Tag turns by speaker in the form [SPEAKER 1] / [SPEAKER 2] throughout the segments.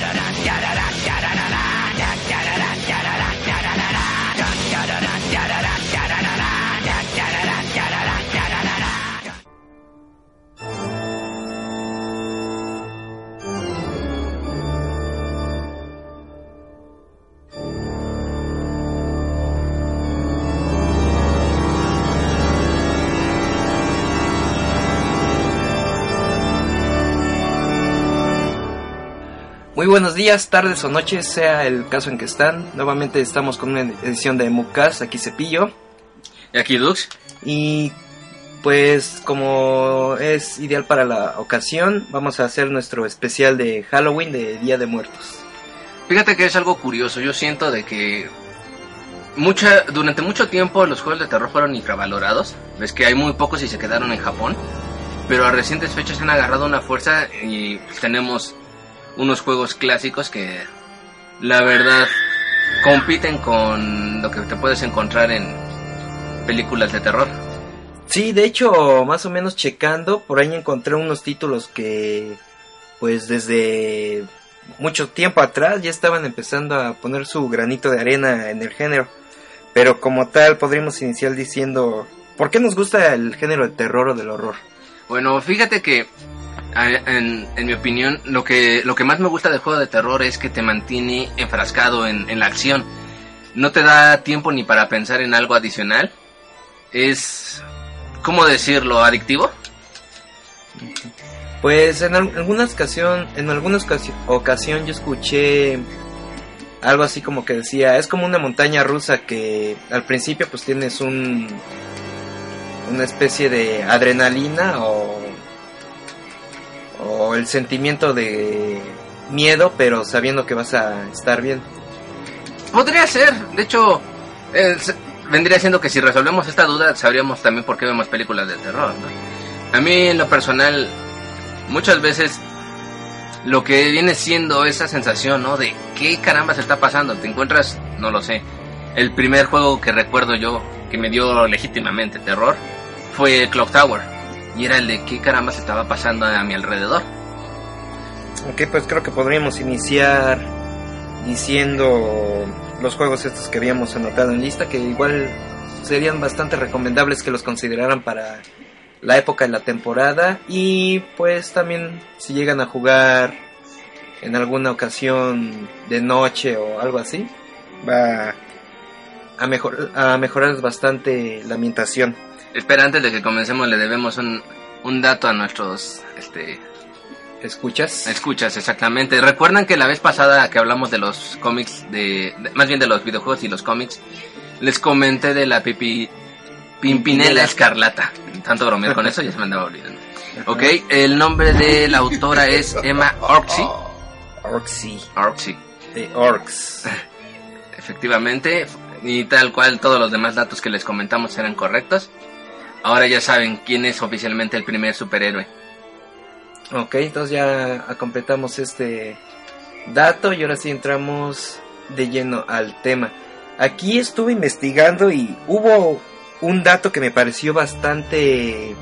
[SPEAKER 1] ララララララ buenos días, tardes o noches, sea el caso en que están. Nuevamente estamos con una edición de Mucas, aquí Cepillo.
[SPEAKER 2] Y aquí Dux.
[SPEAKER 1] Y pues como es ideal para la ocasión, vamos a hacer nuestro especial de Halloween de Día de Muertos.
[SPEAKER 2] Fíjate que es algo curioso, yo siento de que mucha, durante mucho tiempo los juegos de terror fueron infravalorados. Ves que hay muy pocos y se quedaron en Japón. Pero a recientes fechas han agarrado una fuerza y tenemos unos juegos clásicos que la verdad compiten con lo que te puedes encontrar en películas de terror.
[SPEAKER 1] Sí, de hecho, más o menos checando, por ahí encontré unos títulos que pues desde mucho tiempo atrás ya estaban empezando a poner su granito de arena en el género. Pero como tal podríamos iniciar diciendo, ¿por qué nos gusta el género del terror o del horror?
[SPEAKER 2] Bueno, fíjate que en, mi opinión, lo que, lo que más me gusta del juego de terror es que te mantiene enfrascado en, la acción. No te da tiempo ni para pensar en algo adicional. Es, ¿cómo decirlo? ¿Adictivo?
[SPEAKER 1] Pues en algunas ocasión, en algunas ocasión yo escuché algo así como que decía, es como una montaña rusa que al principio pues tienes un una especie de adrenalina o o el sentimiento de miedo, pero sabiendo que vas a estar bien.
[SPEAKER 2] Podría ser, de hecho, vendría siendo que si resolvemos esta duda, sabríamos también por qué vemos películas de terror. A mí, en lo personal, muchas veces lo que viene siendo esa sensación, ¿no? De qué caramba se está pasando. Te encuentras, no lo sé. El primer juego que recuerdo yo que me dio legítimamente terror fue Clock Tower y era el de qué caramba se estaba pasando a mi alrededor.
[SPEAKER 1] Ok, pues creo que podríamos iniciar diciendo los juegos estos que habíamos anotado en lista, que igual serían bastante recomendables que los consideraran para la época de la temporada y pues también si llegan a jugar en alguna ocasión de noche o algo así, va a, mejor, a mejorar bastante la ambientación.
[SPEAKER 2] Espera, antes de que comencemos le debemos un, un dato a nuestros este
[SPEAKER 1] escuchas.
[SPEAKER 2] Escuchas, exactamente. Recuerdan que la vez pasada que hablamos de los cómics de, más bien de los videojuegos y los cómics, les comenté de la pipi Pimpinela Escarlata. Tanto bromear con eso ya se me andaba olvidando. Ok, el nombre de la autora es Emma Orksy.
[SPEAKER 1] Orksy.
[SPEAKER 2] Orksy.
[SPEAKER 1] De Orks.
[SPEAKER 2] Efectivamente, y tal cual todos los demás datos que les comentamos eran correctos. Ahora ya saben quién es oficialmente el primer superhéroe.
[SPEAKER 1] Ok, entonces ya completamos este dato y ahora sí entramos de lleno al tema. Aquí estuve investigando y hubo un dato que me pareció bastante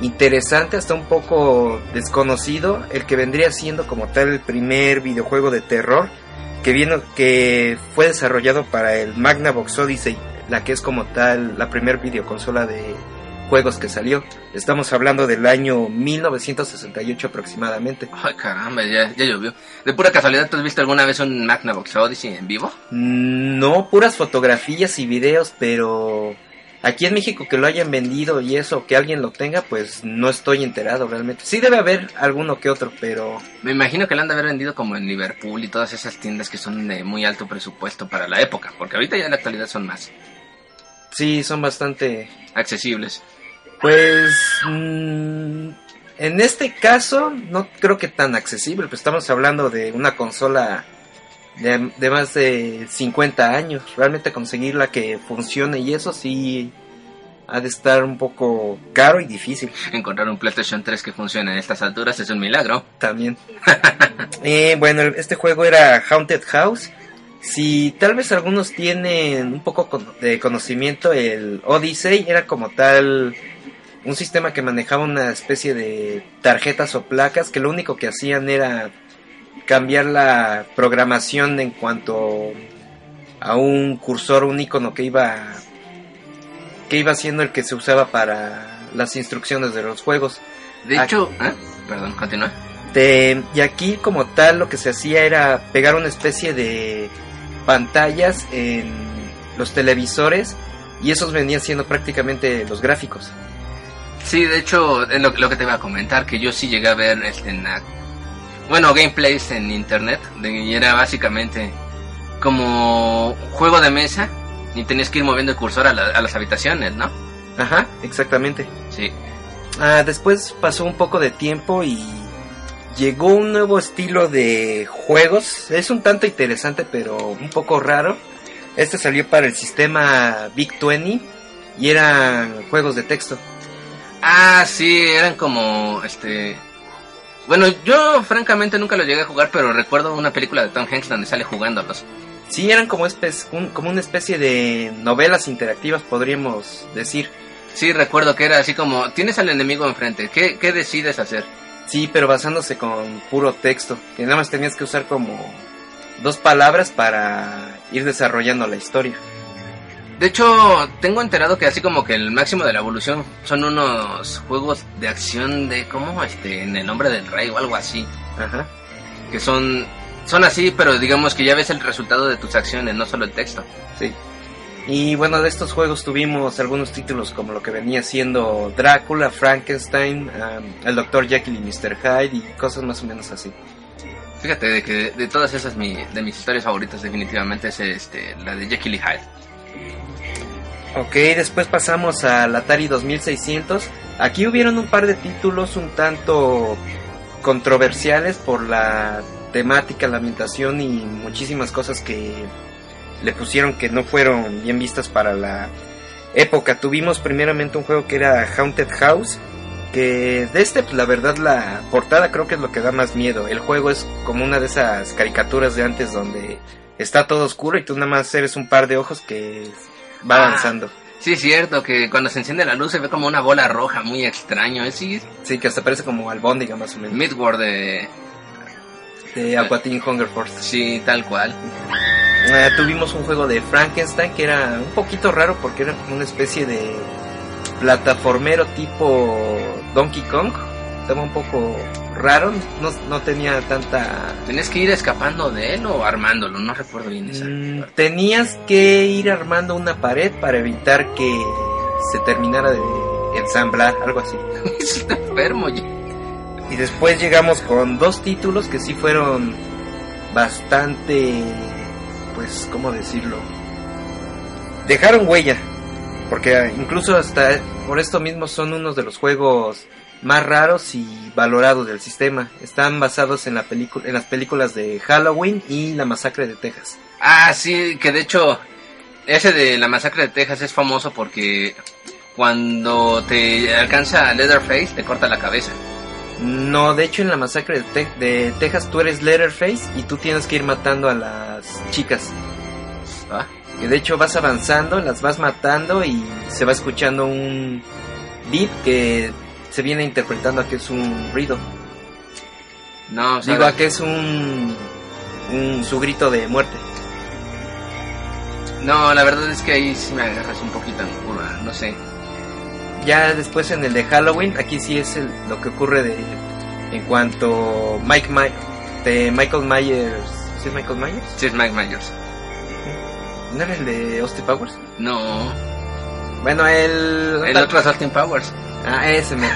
[SPEAKER 1] interesante, hasta un poco desconocido, el que vendría siendo como tal el primer videojuego de terror que, vino, que fue desarrollado para el Magnavox Odyssey la que es como tal la primer videoconsola de juegos que salió. Estamos hablando del año 1968 aproximadamente.
[SPEAKER 2] Ay, caramba, ya, ya llovió. ¿De pura casualidad tú has visto alguna vez un Magnavox Odyssey en vivo?
[SPEAKER 1] No, puras fotografías y videos, pero aquí en México que lo hayan vendido y eso, que alguien lo tenga, pues no estoy enterado realmente. Sí debe haber alguno que otro, pero...
[SPEAKER 2] Me imagino que lo han de haber vendido como en Liverpool y todas esas tiendas que son de muy alto presupuesto para la época, porque ahorita ya en la actualidad son más.
[SPEAKER 1] Sí, son bastante
[SPEAKER 2] accesibles.
[SPEAKER 1] Pues mm, en este caso no creo que tan accesible, pues estamos hablando de una consola de, de, más de 50 años. Realmente conseguirla que funcione y eso sí ha de estar un poco caro y difícil.
[SPEAKER 2] Encontrar un PlayStation 3 que funcione en estas alturas es un milagro.
[SPEAKER 1] También. eh, bueno, este juego era Haunted House si tal vez algunos tienen un poco de conocimiento, el Odyssey era como tal un sistema que manejaba una especie de tarjetas o placas que lo único que hacían era cambiar la programación en cuanto a un cursor, un icono que iba que iba siendo el que se usaba para las instrucciones de los juegos.
[SPEAKER 2] De hecho, ¿eh? perdón, continúa.
[SPEAKER 1] y aquí como tal lo que se hacía era pegar una especie de pantallas en los televisores y esos venían siendo prácticamente los gráficos.
[SPEAKER 2] Sí, de hecho, es lo, que te iba a comentar, que yo sí llegué a ver este, en bueno, gameplays en internet, y era básicamente como juego de mesa y tenías que ir moviendo el cursor a, las habitaciones, ¿no?
[SPEAKER 1] Ajá, exactamente.
[SPEAKER 2] Sí.
[SPEAKER 1] Ah, después pasó un poco de tiempo y llegó un nuevo estilo de juegos. Es un tanto interesante, pero un poco raro. Este salió para el sistema Big 20 y eran juegos de texto.
[SPEAKER 2] Ah, sí, eran como este bueno, yo francamente nunca lo llegué a jugar, pero recuerdo una película de Tom Hanks donde sale jugándolos.
[SPEAKER 1] Sí, eran como, como una especie de novelas interactivas, podríamos decir.
[SPEAKER 2] Sí, recuerdo que era así como, tienes al enemigo enfrente, ¿qué, qué decides hacer?
[SPEAKER 1] Sí, pero basándose con puro texto, que nada más tenías que usar como dos palabras para ir desarrollando la historia.
[SPEAKER 2] De hecho, tengo enterado que así como que el máximo de la evolución son unos juegos de acción de como este en el nombre del rey o algo así.
[SPEAKER 1] Ajá.
[SPEAKER 2] Que son son así, pero digamos que ya ves el resultado de tus acciones, no solo el texto.
[SPEAKER 1] Sí. Y bueno, de estos juegos tuvimos algunos títulos como lo que venía siendo Drácula, Frankenstein, el Dr. Jekyll y Mr. Hyde y cosas más o menos así.
[SPEAKER 2] Fíjate de que de todas esas mi, de mis historias favoritas definitivamente es este, la de Jekyll y Hyde.
[SPEAKER 1] Ok, después pasamos al Atari 2600. Aquí hubieron un par de títulos un tanto controversiales por la temática, la ambientación y muchísimas cosas que le pusieron que no fueron bien vistas para la época. Tuvimos primeramente un juego que era Haunted House, que de este pues, la verdad la portada creo que es lo que da más miedo. El juego es como una de esas caricaturas de antes donde está todo oscuro y tú nada más eres un par de ojos que va ah, avanzando.
[SPEAKER 2] Sí, es cierto que cuando se enciende la luz se ve como una bola roja muy extraño. ¿eh? Sí,
[SPEAKER 1] sí que hasta parece como albóndiga más o menos.
[SPEAKER 2] Midward de...
[SPEAKER 1] De Aquatine Hunger Force.
[SPEAKER 2] Sí, tal cual.
[SPEAKER 1] Eh, tuvimos un juego de Frankenstein que era un poquito raro porque era como una especie de plataformero tipo Donkey Kong. Estaba un poco raro, no, no tenía tanta...
[SPEAKER 2] ¿Tenías que ir escapando de él o armándolo? No recuerdo bien esa. Mm,
[SPEAKER 1] tenías que ir armando una pared para evitar que se terminara de ensamblar, algo así.
[SPEAKER 2] Está enfermo ya.
[SPEAKER 1] Y después llegamos con dos títulos que sí fueron bastante, pues, ¿cómo decirlo? Dejaron huella, porque incluso hasta por esto mismo son unos de los juegos más raros y valorados del sistema. Están basados en, la en las películas de Halloween y La Masacre de Texas.
[SPEAKER 2] Ah, sí, que de hecho ese de La Masacre de Texas es famoso porque cuando te alcanza Leatherface te corta la cabeza.
[SPEAKER 1] No, de hecho en La Masacre de, de Texas tú eres Leatherface y tú tienes que ir matando a las chicas. Ah. Que de hecho vas avanzando, las vas matando y se va escuchando un beat que se viene interpretando a que es un ruido.
[SPEAKER 2] No,
[SPEAKER 1] digo a que es un, un su grito de muerte.
[SPEAKER 2] No, la verdad es que ahí sí me agarras un poquito en curva, no sé.
[SPEAKER 1] Ya después en el de Halloween, aquí sí es lo que ocurre de en cuanto Mike My, de Michael Myers, ¿sí es Michael Myers?
[SPEAKER 2] Sí es Mike Myers.
[SPEAKER 1] ¿No era el de Austin Powers?
[SPEAKER 2] No.
[SPEAKER 1] Bueno, el
[SPEAKER 2] el otro es Austin Powers.
[SPEAKER 1] Ah, ese me...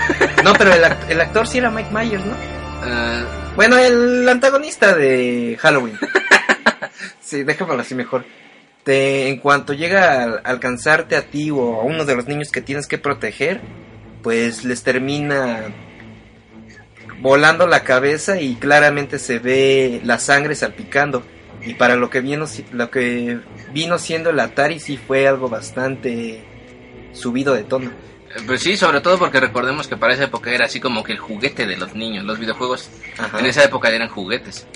[SPEAKER 1] No, pero el, el, actor sí era Mike Myers, ¿no?
[SPEAKER 2] Ah.
[SPEAKER 1] Bueno, el antagonista de Halloween. sí, déjamelo así mejor. Te, en cuanto llega a alcanzarte a ti o a uno de los niños que tienes que proteger, pues les termina volando la cabeza y claramente se ve la sangre salpicando. Y para lo que vino, lo que vino siendo el Atari sí fue algo bastante subido de tono.
[SPEAKER 2] Pues sí, sobre todo porque recordemos que para esa época era así como que el juguete de los niños. Los videojuegos en esa época eran juguetes.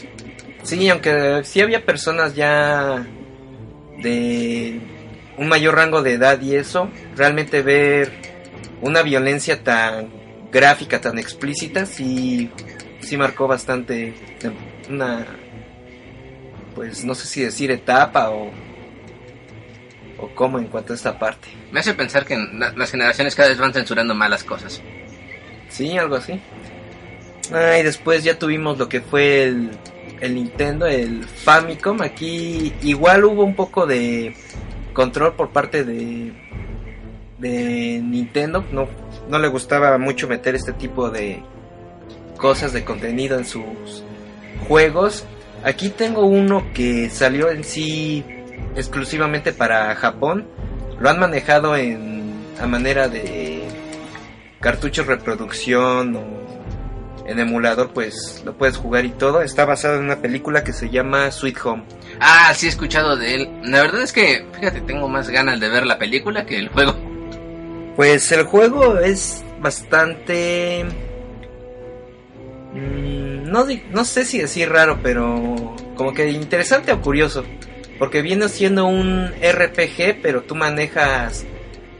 [SPEAKER 1] Sí, aunque sí había personas ya de un mayor rango de edad y eso, realmente ver una violencia tan gráfica, tan explícita, sí, sí marcó bastante una, pues no sé si decir etapa o, o cómo en cuanto a esta parte.
[SPEAKER 2] Me hace pensar que las generaciones cada vez van censurando malas cosas.
[SPEAKER 1] Sí, algo así. Ah, y después ya tuvimos lo que fue el, el Nintendo, el Famicom. Aquí igual hubo un poco de control por parte de, Nintendo. No, no le gustaba mucho meter este tipo de cosas de contenido en sus juegos. Aquí tengo uno que salió en sí exclusivamente para Japón. Lo han manejado en a manera de cartuchos reproducción o en emulador pues lo puedes jugar y todo. Está basado en una película que se llama Sweet Home.
[SPEAKER 2] Ah, sí he escuchado de él. La verdad es que, fíjate, tengo más ganas de ver la película que el juego.
[SPEAKER 1] Pues el juego es bastante... Mm, no, no sé si decir raro, pero como que interesante o curioso. Porque viene siendo un RPG, pero tú manejas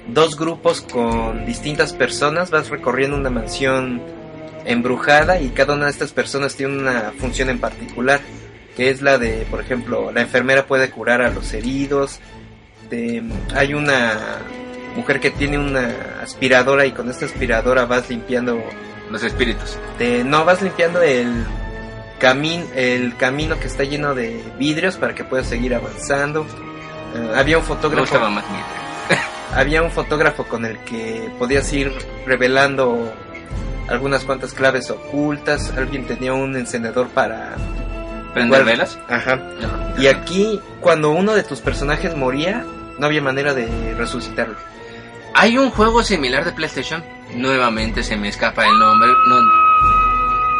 [SPEAKER 1] dos grupos con distintas personas, vas recorriendo una mansión embrujada y cada una de estas personas tiene una función en particular, que es la de, por ejemplo, la enfermera puede curar a los heridos, hay una mujer que tiene una aspiradora y con esta aspiradora vas limpiando
[SPEAKER 2] los espíritus.
[SPEAKER 1] no, vas limpiando el camino el camino que está lleno de vidrios para que puedas seguir avanzando. Eh, había un fotógrafo. había un fotógrafo con el que podías ir revelando algunas cuantas claves ocultas. Alguien tenía un encendedor para
[SPEAKER 2] prender velas.
[SPEAKER 1] Ajá. Y aquí, cuando uno de tus personajes moría, no había manera de resucitarlo.
[SPEAKER 2] Hay un juego similar de PlayStation. Nuevamente se me escapa el nombre. No,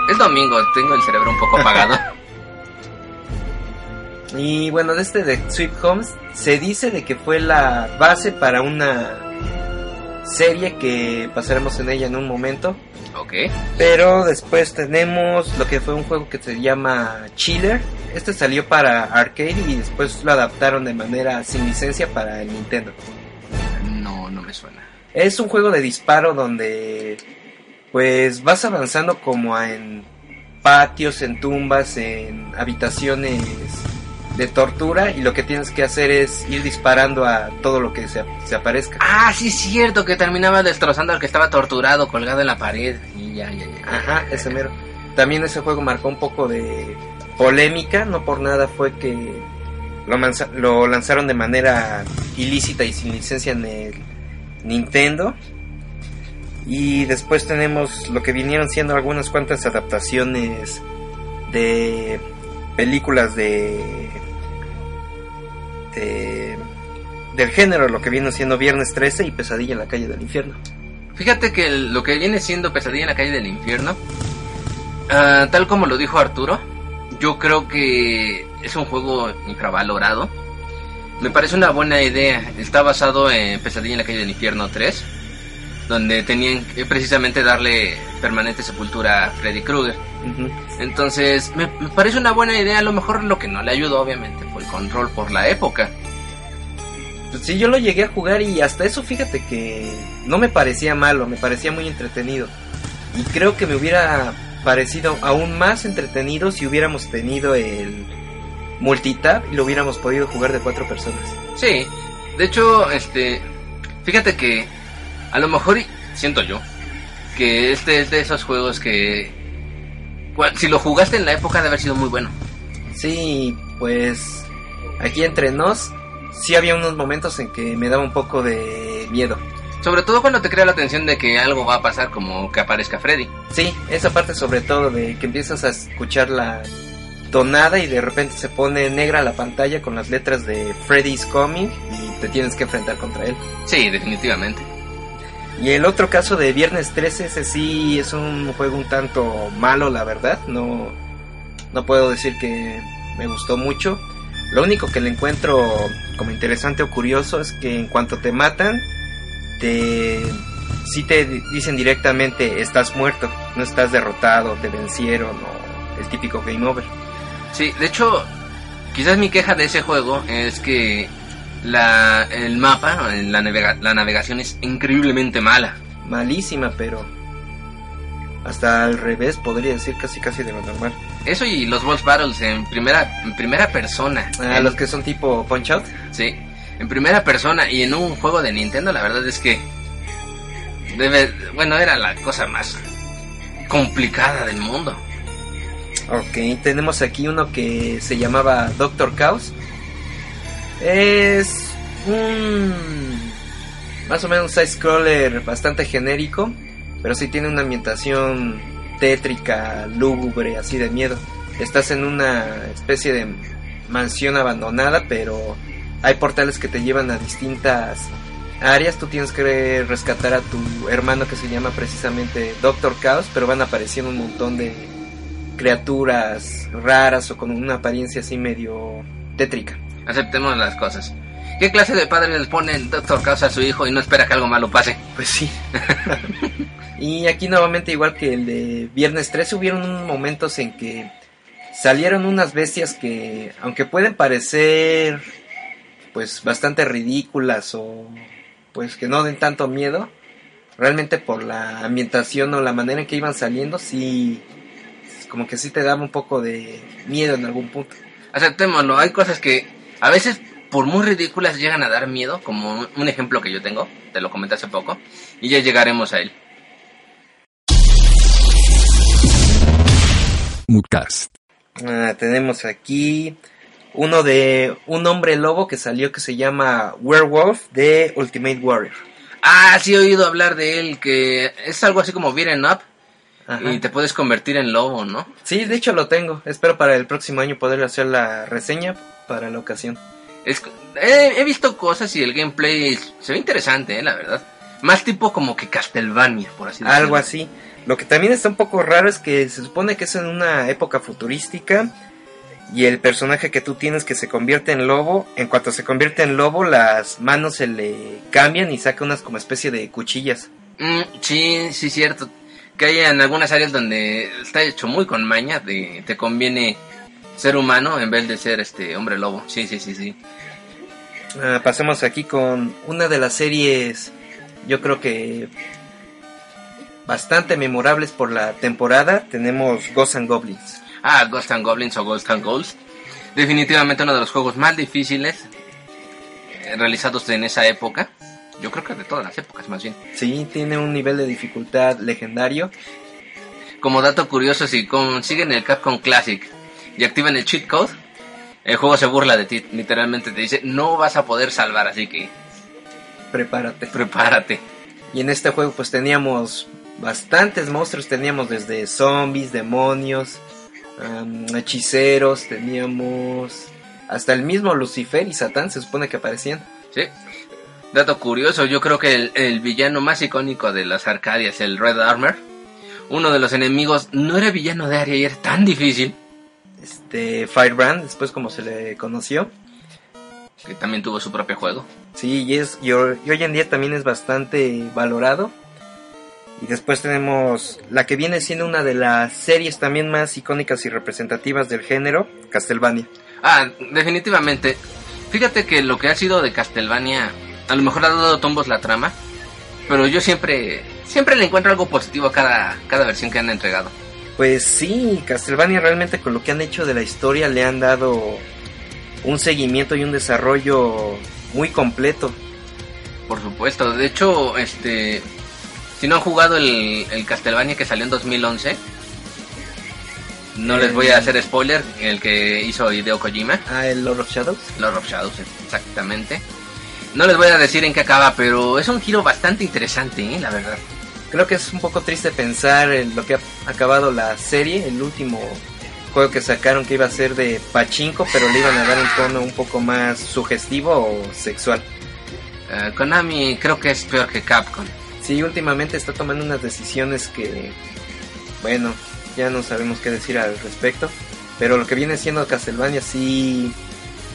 [SPEAKER 2] es domingo, tengo el cerebro un poco apagado.
[SPEAKER 1] y bueno, de este de Sweet Homes se dice de que fue la base para una serie que pasaremos en ella en un momento.
[SPEAKER 2] Ok.
[SPEAKER 1] Pero después tenemos lo que fue un juego que se llama Chiller. Este salió para arcade y después lo adaptaron de manera sin licencia para el Nintendo.
[SPEAKER 2] No, no me suena.
[SPEAKER 1] Es un juego de disparo donde pues vas avanzando como en patios, en tumbas, en habitaciones de tortura y lo que tienes que hacer es ir disparando a todo lo que se, aparezca.
[SPEAKER 2] Ah, sí, es cierto, que terminaba destrozando al que estaba torturado, colgado en la pared y ya, ya, ya.
[SPEAKER 1] Ajá, ese mero. También ese juego marcó un poco de polémica, no por nada fue que lo, lo lanzaron de manera ilícita y sin licencia en el Nintendo. Y después tenemos lo que vinieron siendo algunas cuantas adaptaciones de películas de, del género, lo que viene siendo Viernes 13 y Pesadilla en la calle del infierno.
[SPEAKER 2] Fíjate que lo que viene siendo Pesadilla en la calle del infierno, ah, tal como lo dijo Arturo, yo creo que es un juego infravalorado. Me parece una buena idea. Está basado en Pesadilla en la calle del infierno 3 donde tenían que precisamente darle permanente sepultura a Freddy Krueger. Entonces, me, parece una buena idea. A lo mejor lo que no le ayudó, obviamente, fue el control por la época.
[SPEAKER 1] Pues sí, yo lo llegué a jugar y hasta eso, fíjate que no me parecía malo, me parecía muy entretenido. Y creo que me hubiera parecido aún más entretenido si hubiéramos tenido el multitap y lo hubiéramos podido jugar de cuatro personas.
[SPEAKER 2] Sí, de hecho, este, fíjate que a lo mejor siento yo que este es de esos juegos que si lo jugaste en la época de haber sido muy bueno.
[SPEAKER 1] Sí, pues aquí entre nos sí había unos momentos en que me daba un poco de miedo.
[SPEAKER 2] Sobre todo cuando te crea la atención de que algo va a pasar como que aparezca Freddy.
[SPEAKER 1] Sí, esa parte sobre todo de que empiezas a escuchar la tonada y de repente se pone negra la pantalla con las letras de Freddy's Coming y te tienes que enfrentar contra él.
[SPEAKER 2] Sí, definitivamente.
[SPEAKER 1] Y el otro caso de Viernes 13, ese sí es un juego un tanto malo, la verdad. No, no puedo decir que me gustó mucho. Lo único que le encuentro como interesante o curioso es que en cuanto te matan, te sí te dicen directamente estás muerto, no estás derrotado, te vencieron o el típico game over.
[SPEAKER 2] Sí, de hecho, quizás mi queja de ese juego es que la, el mapa, la, la navegación es increíblemente mala.
[SPEAKER 1] Malísima, pero... hasta al revés, podría decir casi casi de lo normal.
[SPEAKER 2] Eso y los boss battles en primera en primera persona.
[SPEAKER 1] Ah, los que son tipo Punch Out.
[SPEAKER 2] Sí, en primera persona y en un juego de Nintendo, la verdad es que debe, bueno, era la cosa más complicada del mundo.
[SPEAKER 1] Ok, tenemos aquí uno que se llamaba Doctor Chaos. Es un más o menos un side scroller bastante genérico, pero sí tiene una ambientación tétrica, lúgubre, así de miedo. Estás en una especie de mansión abandonada, pero hay portales que te llevan a distintas áreas. Tú tienes que rescatar a tu hermano que se llama precisamente Doctor Chaos, pero van apareciendo un montón de criaturas raras o con una apariencia así medio tétrica.
[SPEAKER 2] Aceptemos las cosas. ¿Qué clase de padre les pone el Doctor Chaos a su hijo y no espera que algo malo pase?
[SPEAKER 1] Pues sí. y aquí nuevamente igual que el de Viernes 13 hubieron momentos en que salieron unas bestias que aunque pueden parecer pues bastante ridículas o pues que no den tanto miedo, realmente por la ambientación o la manera en que iban saliendo, sí, como que sí te daba un poco de miedo en algún punto.
[SPEAKER 2] Aceptémoslo, hay cosas que a veces por muy ridículas llegan a dar miedo, como un ejemplo que yo tengo, te lo comenté hace poco, y ya llegaremos a él.
[SPEAKER 1] Ah, tenemos aquí uno de un hombre lobo que salió que se llama Werewolf de Ultimate Warrior.
[SPEAKER 2] Ah, sí he oído hablar de él, que es algo así como Beaten Up. Y te puedes convertir en lobo, ¿no?
[SPEAKER 1] Sí, de hecho lo tengo. Espero para el próximo año poder hacer la reseña para la ocasión.
[SPEAKER 2] Es, he, visto cosas y el gameplay se ve interesante, eh, la verdad. Más tipo como que Castlevania, por así decirlo.
[SPEAKER 1] Algo así. Lo que también está un poco raro es que se supone que es en una época futurística y el personaje que tú tienes que se convierte en lobo, en cuanto se convierte en lobo, las manos se le cambian y saca unas como especie de cuchillas.
[SPEAKER 2] Mm, sí, sí, cierto. Que hay en algunas áreas donde está hecho muy con maña, de, te conviene ser humano en vez de ser este hombre lobo. Sí, sí, sí, sí.
[SPEAKER 1] Ah, pasemos aquí con una de las series, yo creo que bastante memorables por la temporada. Tenemos Ghosts and Goblins.
[SPEAKER 2] Ah, Ghost and Goblins o Ghost and Ghosts. Definitivamente uno de los juegos más difíciles eh, realizados en esa época. Yo creo que de todas las épocas más bien.
[SPEAKER 1] Sí, tiene un nivel de dificultad legendario.
[SPEAKER 2] Como dato curioso, si consiguen el Capcom Classic y activan el cheat code, el juego se burla de ti. Literalmente te dice, no vas a poder salvar, así que...
[SPEAKER 1] Prepárate.
[SPEAKER 2] Prepárate.
[SPEAKER 1] Y en este juego pues teníamos bastantes monstruos. Teníamos desde zombies, demonios, hechiceros, teníamos hasta el mismo Lucifer y Satán se supone que aparecían.
[SPEAKER 2] Sí. Dato curioso, yo creo que el, villano más icónico de las Arcadias, el Red Armor, uno de los enemigos no era villano de área y era tan difícil.
[SPEAKER 1] Este Firebrand, después como se le conoció.
[SPEAKER 2] Que también tuvo su propio juego.
[SPEAKER 1] Sí, y, es, y hoy en día también es bastante valorado. Y después tenemos la que viene siendo una de las series también más icónicas y representativas del género, Castlevania.
[SPEAKER 2] Ah, definitivamente. Fíjate que lo que ha sido de Castlevania, a lo mejor ha dado tombos la trama, pero yo siempre, siempre le encuentro algo positivo a cada, cada versión que han entregado.
[SPEAKER 1] Pues sí, Castlevania realmente con lo que han hecho de la historia le han dado un seguimiento y un desarrollo muy completo.
[SPEAKER 2] Por supuesto, de hecho, este, si no han jugado el, el Castlevania que salió en 2011, no les voy a hacer spoiler, el que hizo Hideo Kojima.
[SPEAKER 1] Ah, el Lord of Shadows.
[SPEAKER 2] Lord of Shadows, exactamente. No les voy a decir en qué acaba, pero es un giro bastante interesante, ¿eh? la verdad.
[SPEAKER 1] Creo que es un poco triste pensar en lo que ha acabado la serie, el último juego que sacaron que iba a ser de pachinko, pero le iban a dar un tono un poco más sugestivo o sexual.
[SPEAKER 2] Uh, Konami creo que es peor que Capcom
[SPEAKER 1] sí, últimamente está tomando unas decisiones que, bueno, ya no sabemos qué decir al respecto. Pero lo que viene siendo Castlevania sí,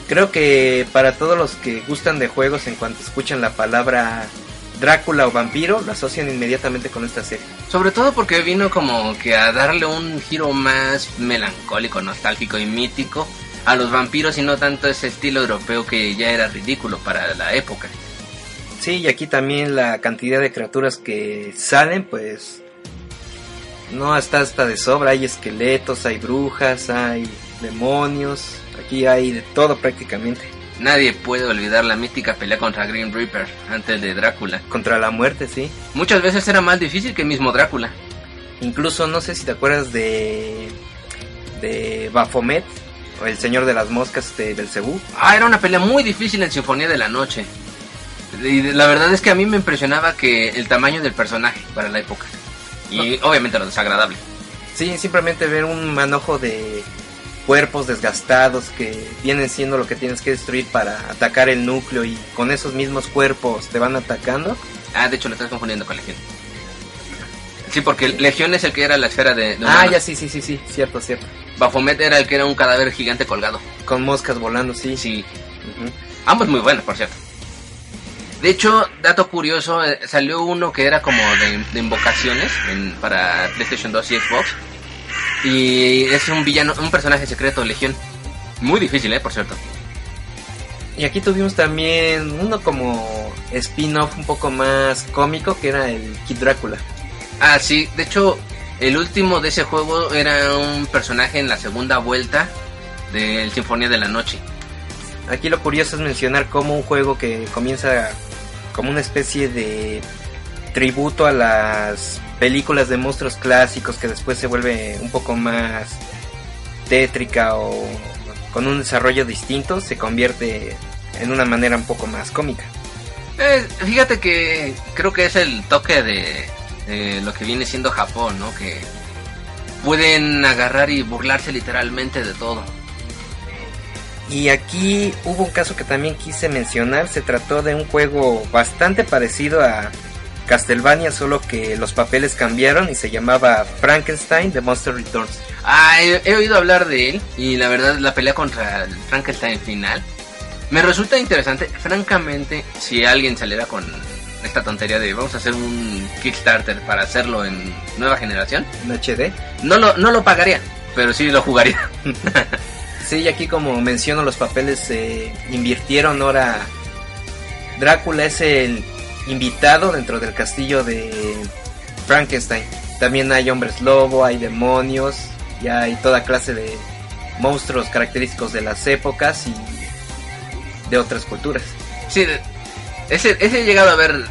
[SPEAKER 1] creo que para todos los que gustan de juegos, en cuanto escuchan la palabra Drácula o vampiro, lo asocian inmediatamente con esta serie.
[SPEAKER 2] Sobre todo porque vino como que a darle un giro más melancólico, nostálgico y mítico a los vampiros y no tanto ese estilo europeo que ya era ridículo para la época.
[SPEAKER 1] Sí, y aquí también la cantidad de criaturas que salen, pues No, está hasta de sobra. Hay esqueletos, hay brujas, hay demonios. Aquí hay de todo prácticamente.
[SPEAKER 2] Nadie puede olvidar la mítica pelea contra Green Reaper antes de Drácula.
[SPEAKER 1] Contra la muerte, sí.
[SPEAKER 2] Muchas veces era más difícil que el mismo Drácula.
[SPEAKER 1] Incluso no sé si te acuerdas de de Baphomet o el Señor de las Moscas de Belcebú.
[SPEAKER 2] Ah, era una pelea muy difícil en Sinfonía de la Noche. Y la verdad es que a mí me impresionaba que el tamaño del personaje para la época. Y obviamente lo desagradable.
[SPEAKER 1] Sí, simplemente ver un manojo de cuerpos desgastados que vienen siendo lo que tienes que destruir para atacar el núcleo y con esos mismos cuerpos te van atacando.
[SPEAKER 2] Ah, de hecho lo estás confundiendo con Legión. Sí, porque Legión es el que era la esfera de... de
[SPEAKER 1] ah, ya sí, sí, sí, sí, cierto, cierto.
[SPEAKER 2] Baphomet era el que era un cadáver gigante colgado.
[SPEAKER 1] Con moscas volando, sí.
[SPEAKER 2] Sí. Ambos muy buenos, por cierto. De hecho, dato curioso, eh, salió uno que era como de, de invocaciones en- para PlayStation 2 y Xbox. Y es un villano, un personaje secreto, Legión. Muy difícil, eh, por cierto.
[SPEAKER 1] Y aquí tuvimos también uno como spin-off un poco más cómico que era el Kid Drácula.
[SPEAKER 2] Ah, sí, de hecho, el último de ese juego era un personaje en la segunda vuelta del Sinfonía de la Noche.
[SPEAKER 1] Aquí lo curioso es mencionar como un juego que comienza como una especie de tributo a las películas de monstruos clásicos que después se vuelve un poco más tétrica o con un desarrollo distinto se convierte en una manera un poco más cómica.
[SPEAKER 2] Eh, fíjate que creo que es el toque de, de lo que viene siendo Japón, ¿no? Que pueden agarrar y burlarse literalmente de todo.
[SPEAKER 1] Y aquí hubo un caso que también quise mencionar, se trató de un juego bastante parecido a Castlevania, solo que los papeles cambiaron y se llamaba Frankenstein The Monster Returns.
[SPEAKER 2] Ah, he, he oído hablar de él y la verdad la pelea contra el Frankenstein final me resulta interesante. Francamente, si alguien saliera con esta tontería de vamos a hacer un Kickstarter para hacerlo en nueva generación,
[SPEAKER 1] en HD.
[SPEAKER 2] no lo, no lo pagaría, pero sí lo jugaría.
[SPEAKER 1] Sí, y aquí como menciono los papeles se invirtieron ahora. Drácula es el invitado dentro del castillo de Frankenstein. También hay hombres lobo, hay demonios, y hay toda clase de monstruos característicos de las épocas y de otras culturas.
[SPEAKER 2] Sí, ese, ese he llegado a ver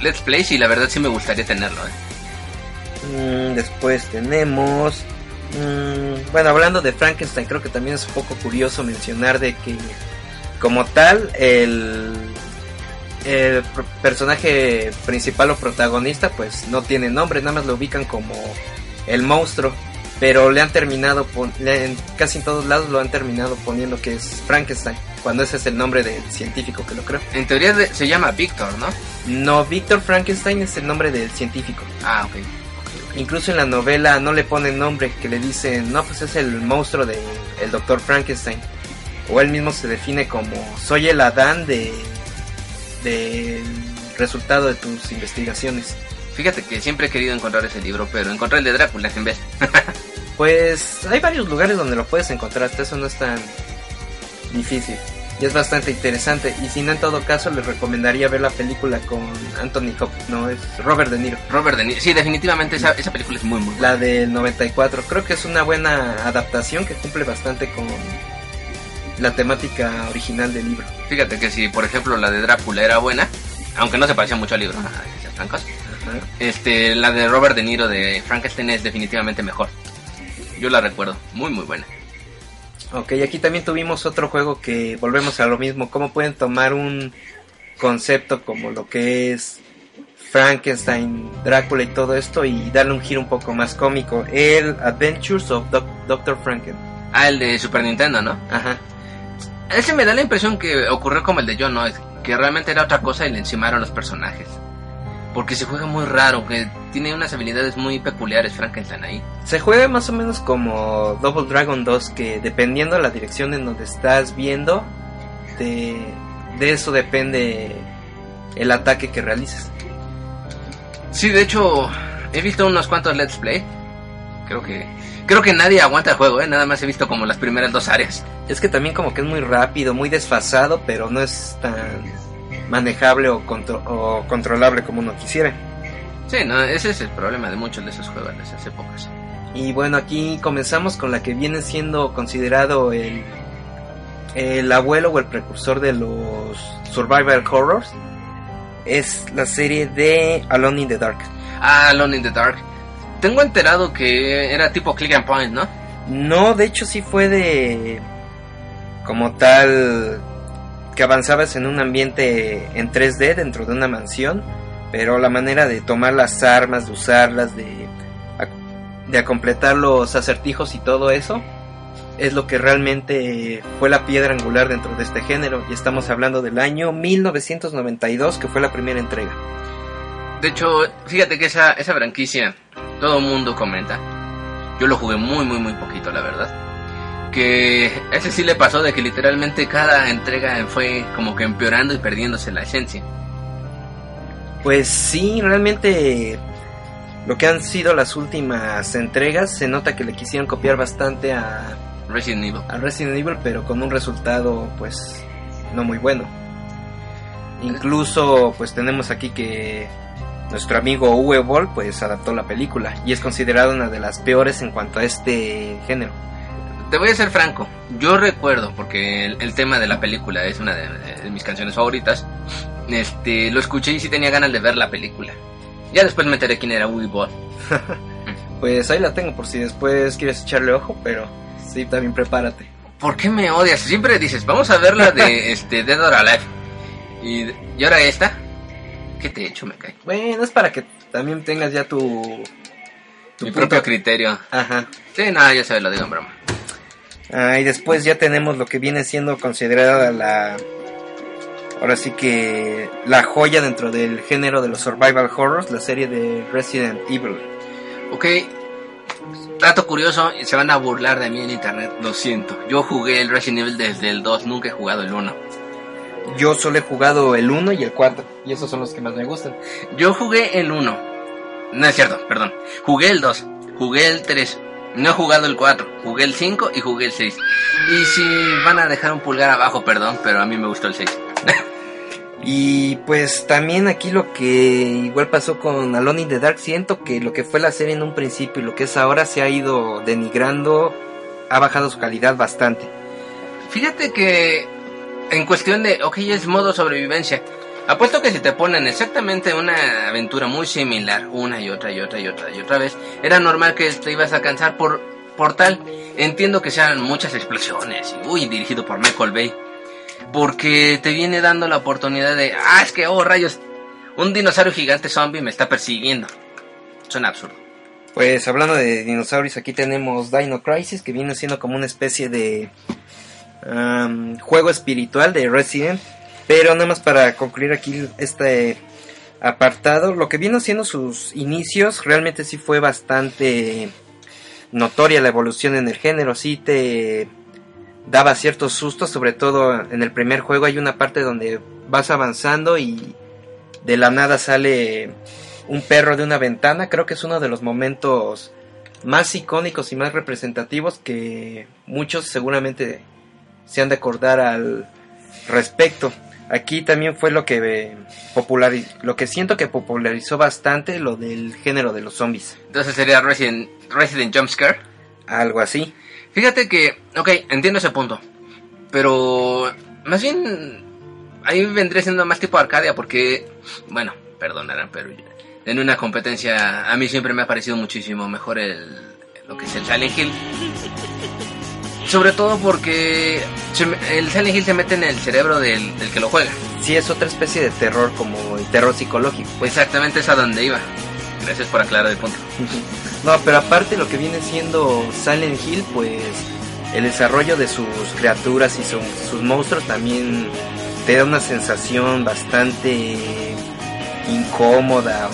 [SPEAKER 2] Let's Plays y la verdad sí me gustaría tenerlo. ¿eh?
[SPEAKER 1] Mm, después tenemos... mm, bueno, hablando de Frankenstein, creo que también es un poco curioso mencionar de que como tal el, el personaje principal o protagonista pues no tiene nombre, nada más lo ubican como el monstruo. Pero le han terminado, pon- le- en casi en todos lados lo han terminado poniendo que es Frankenstein, cuando ese es el nombre del científico que lo creó.
[SPEAKER 2] En teoría de- se llama Victor, ¿no?
[SPEAKER 1] No, Víctor Frankenstein es el nombre del científico.
[SPEAKER 2] Ah, ok.
[SPEAKER 1] Incluso en la novela no le ponen nombre, que le dicen, no, pues es el monstruo de el doctor Frankenstein. O él mismo se define como, soy el Adán de del resultado de tus investigaciones.
[SPEAKER 2] Fíjate que siempre he querido encontrar ese libro, pero encontré el de Drácula en vez.
[SPEAKER 1] Pues hay varios lugares donde lo puedes encontrar, hasta eso no es tan difícil. Y es bastante interesante. Y si no, en todo caso, les recomendaría ver la película con Anthony Hopkins, no, es Robert De Niro.
[SPEAKER 2] Robert De Niro. Sí, definitivamente esa, esa película es muy, muy buena.
[SPEAKER 1] La del 94. Creo que es una buena adaptación que cumple bastante con la temática original del libro.
[SPEAKER 2] Fíjate que si, por ejemplo, la de Drácula era buena, aunque no se parecía mucho al libro, ser francos,
[SPEAKER 1] Ajá.
[SPEAKER 2] este, la de Robert De Niro de Frankenstein es definitivamente mejor. Yo la recuerdo, muy, muy buena.
[SPEAKER 1] Ok, aquí también tuvimos otro juego que volvemos a lo mismo. ¿Cómo pueden tomar un concepto como lo que es Frankenstein, Drácula y todo esto y darle un giro un poco más cómico? El Adventures of Doc- Dr. Franken.
[SPEAKER 2] Ah, el de Super Nintendo, ¿no?
[SPEAKER 1] Ajá.
[SPEAKER 2] Ese me da la impresión que ocurrió como el de John Noyes, que realmente era otra cosa y le encimaron los personajes. Porque se juega muy raro, que tiene unas habilidades muy peculiares Frankenstein ahí.
[SPEAKER 1] Se juega más o menos como Double Dragon 2, que dependiendo de la dirección en donde estás viendo, de, de eso depende el ataque que realices.
[SPEAKER 2] Sí, de hecho, he visto unos cuantos Let's Play. Creo que creo que nadie aguanta el juego, ¿eh? Nada más he visto como las primeras dos áreas.
[SPEAKER 1] Es que también como que es muy rápido, muy desfasado, pero no es tan manejable o, contro- o controlable como uno quisiera.
[SPEAKER 2] Sí, no, ese es el problema de muchos de esos juegos de esas épocas.
[SPEAKER 1] Y bueno, aquí comenzamos con la que viene siendo considerado el, el abuelo o el precursor de los survival horrors. Es la serie de Alone in the Dark.
[SPEAKER 2] Ah, Alone in the Dark. Tengo enterado que era tipo click and point, ¿no?
[SPEAKER 1] No, de hecho sí fue de como tal que avanzabas en un ambiente en 3D dentro de una mansión, pero la manera de tomar las armas, de usarlas, de, de completar los acertijos y todo eso, es lo que realmente fue la piedra angular dentro de este género. Y estamos hablando del año 1992, que fue la primera entrega.
[SPEAKER 2] De hecho, fíjate que esa, esa franquicia, todo el mundo comenta. Yo lo jugué muy, muy, muy poquito, la verdad que ese sí le pasó de que literalmente cada entrega fue como que empeorando y perdiéndose la esencia.
[SPEAKER 1] Pues sí, realmente lo que han sido las últimas entregas se nota que le quisieron copiar bastante a
[SPEAKER 2] Resident Evil.
[SPEAKER 1] A Resident Evil, pero con un resultado pues no muy bueno. Incluso pues tenemos aquí que nuestro amigo Uwe Boll pues adaptó la película y es considerada una de las peores en cuanto a este género
[SPEAKER 2] te voy a ser franco. Yo recuerdo, porque el, tema de la película es una de, mis canciones favoritas. Este, lo escuché y sí tenía ganas de ver la película. Ya después me enteré quién era Woody Ball.
[SPEAKER 1] pues ahí la tengo por si después quieres echarle ojo, pero sí, también prepárate.
[SPEAKER 2] ¿Por qué me odias? Siempre dices, vamos a ver la de este, Dead or Alive. Y, y ahora esta. ¿Qué te he hecho? Me cae.
[SPEAKER 1] Bueno, es para que también tengas ya tu...
[SPEAKER 2] tu propio criterio.
[SPEAKER 1] Ajá.
[SPEAKER 2] Sí, nada, ya sabes, lo digo en broma.
[SPEAKER 1] Ah, y después ya tenemos lo que viene siendo considerada la... Ahora sí que la joya dentro del género de los survival horrors, la serie de Resident Evil.
[SPEAKER 2] Ok, dato curioso, se van a burlar de mí en internet, lo siento. Yo jugué el Resident Evil desde el 2, nunca he jugado el 1.
[SPEAKER 1] Yo solo he jugado el 1 y el 4, y esos son los que más me gustan.
[SPEAKER 2] Yo jugué el 1. No es cierto, perdón. Jugué el 2, jugué el 3, no he jugado el 4, jugué el 5 y jugué el 6. Y si van a dejar un pulgar abajo, perdón, pero a mí me gustó el 6.
[SPEAKER 1] y pues también aquí lo que igual pasó con Alone in the Dark, siento que lo que fue la serie en un principio y lo que es ahora se ha ido denigrando, ha bajado su calidad bastante.
[SPEAKER 2] Fíjate que en cuestión de, ok, es modo sobrevivencia Apuesto que si te ponen exactamente una aventura muy similar, una y otra y otra y otra y otra vez, era normal que te ibas a cansar por, tal. Entiendo que sean muchas explosiones uy, dirigido por Michael Bay. Porque te viene dando la oportunidad de, ah, es que, oh, rayos, un dinosaurio gigante zombie me está persiguiendo. Suena absurdo.
[SPEAKER 1] Pues hablando de dinosaurios, aquí tenemos Dino Crisis, que viene siendo como una especie de juego espiritual de Resident pero nada más para concluir aquí este apartado, lo que vino siendo sus inicios realmente sí fue bastante notoria la evolución en el género, sí te daba ciertos sustos, sobre todo en el primer juego hay una parte donde vas avanzando y de la nada sale un perro de una ventana, creo que es uno de los momentos más icónicos y más representativos que muchos seguramente se han de acordar al respecto. Aquí también fue lo que eh, lo que siento que popularizó bastante lo del género de los zombies.
[SPEAKER 2] Entonces sería Resident, Resident Jumpscare.
[SPEAKER 1] Algo así.
[SPEAKER 2] Fíjate que, ok, entiendo ese punto. Pero más bien ahí vendría siendo más tipo Arcadia porque, bueno, perdonarán, pero en una competencia a mí siempre me ha parecido muchísimo mejor el, lo que es el Silent Hill. Sobre todo porque el Silent Hill se mete en el cerebro del, que lo juega.
[SPEAKER 1] Sí, es otra especie de terror, como el terror psicológico.
[SPEAKER 2] Exactamente es a donde iba. Gracias por aclarar el punto.
[SPEAKER 1] no, pero aparte lo que viene siendo Silent Hill, pues el desarrollo de sus criaturas y sus monstruos también te da una sensación bastante incómoda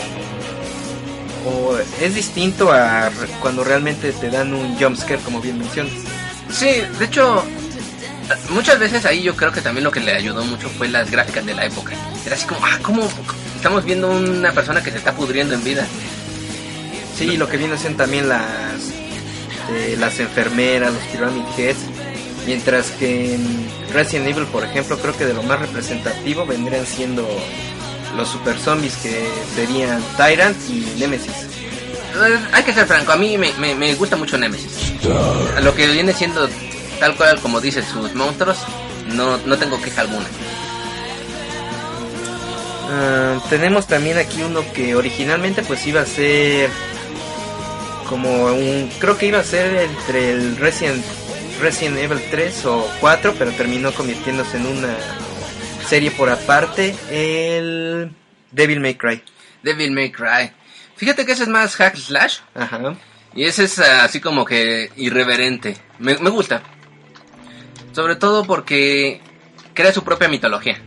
[SPEAKER 1] o, es distinto a cuando realmente te dan un jumpscare como bien mencionas.
[SPEAKER 2] Sí, de hecho, muchas veces ahí yo creo que también lo que le ayudó mucho fue las gráficas de la época. Era así como, ah, ¿cómo estamos viendo una persona que se está pudriendo en vida?
[SPEAKER 1] Sí, lo que viene siendo también las eh, las enfermeras, los Pyramid Heads. Mientras que en Resident Evil, por ejemplo, creo que de lo más representativo vendrían siendo los super zombies que serían Tyrant y Nemesis.
[SPEAKER 2] Hay que ser franco, a mí me, me- me gusta mucho Nemesis. Lo que viene siendo tal cual como dice sus monstruos, no, no tengo queja alguna.
[SPEAKER 1] Ah, tenemos también aquí uno que originalmente pues iba a ser como un creo que iba a ser entre el Resident Resident Evil 3 o 4, pero terminó convirtiéndose en una serie por aparte, el Devil May Cry.
[SPEAKER 2] Devil May Cry. Fíjate que ese es más hack slash
[SPEAKER 1] Ajá.
[SPEAKER 2] y ese es ah, así como que irreverente. Me, me gusta. Sobre todo porque crea su propia mitología.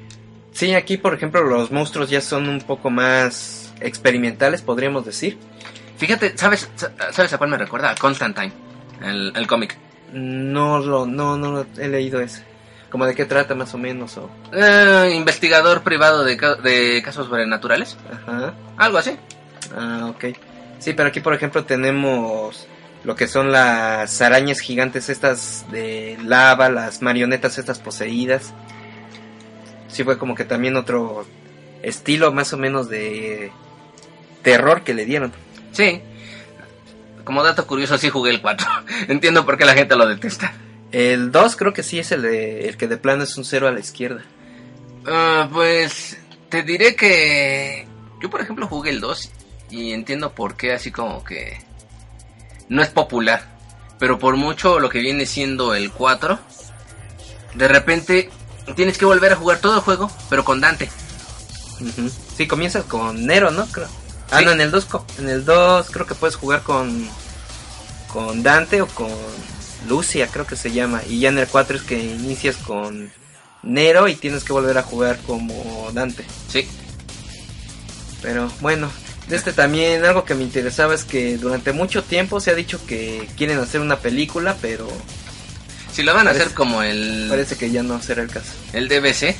[SPEAKER 1] Sí, aquí por ejemplo los monstruos ya son un poco más experimentales, podríamos decir.
[SPEAKER 2] Fíjate, ¿sabes, ¿sabes a cuál me recuerda? A Constantine, el, el cómic.
[SPEAKER 1] No lo no no lo he leído ese. Como de qué trata más o menos o
[SPEAKER 2] Eh, investigador privado de, de casos sobrenaturales.
[SPEAKER 1] ajá.
[SPEAKER 2] Algo así.
[SPEAKER 1] Ah, ok. Sí, pero aquí por ejemplo tenemos lo que son las arañas gigantes estas de lava, las marionetas estas poseídas. Sí fue como que también otro estilo más o menos de terror que le dieron.
[SPEAKER 2] Sí. Como dato curioso, sí jugué el 4. Entiendo por qué la gente lo detesta.
[SPEAKER 1] El 2 creo que sí es el, de, el que de plano es un cero a la izquierda.
[SPEAKER 2] Ah, pues te diré que yo, por ejemplo, jugué el 2 y entiendo por qué así como que no es popular. Pero por mucho lo que viene siendo el 4, de repente tienes que volver a jugar todo el juego, pero con Dante.
[SPEAKER 1] Ujú. Sí, comienzas con Nero, ¿no? Creo. Ah,
[SPEAKER 2] Sí.
[SPEAKER 1] no, en el 2 co- en el 2 creo que puedes jugar con con Dante o con Lucia, creo que se llama, y ya en el 4 es que inicias con Nero y tienes que volver a jugar como Dante.
[SPEAKER 2] Sí,
[SPEAKER 1] Pero bueno, de este también algo que me interesaba es que durante mucho tiempo se ha dicho que quieren hacer una película, pero
[SPEAKER 2] si lo van a hacer como el,
[SPEAKER 1] parece que ya no será el caso.
[SPEAKER 2] el DBC,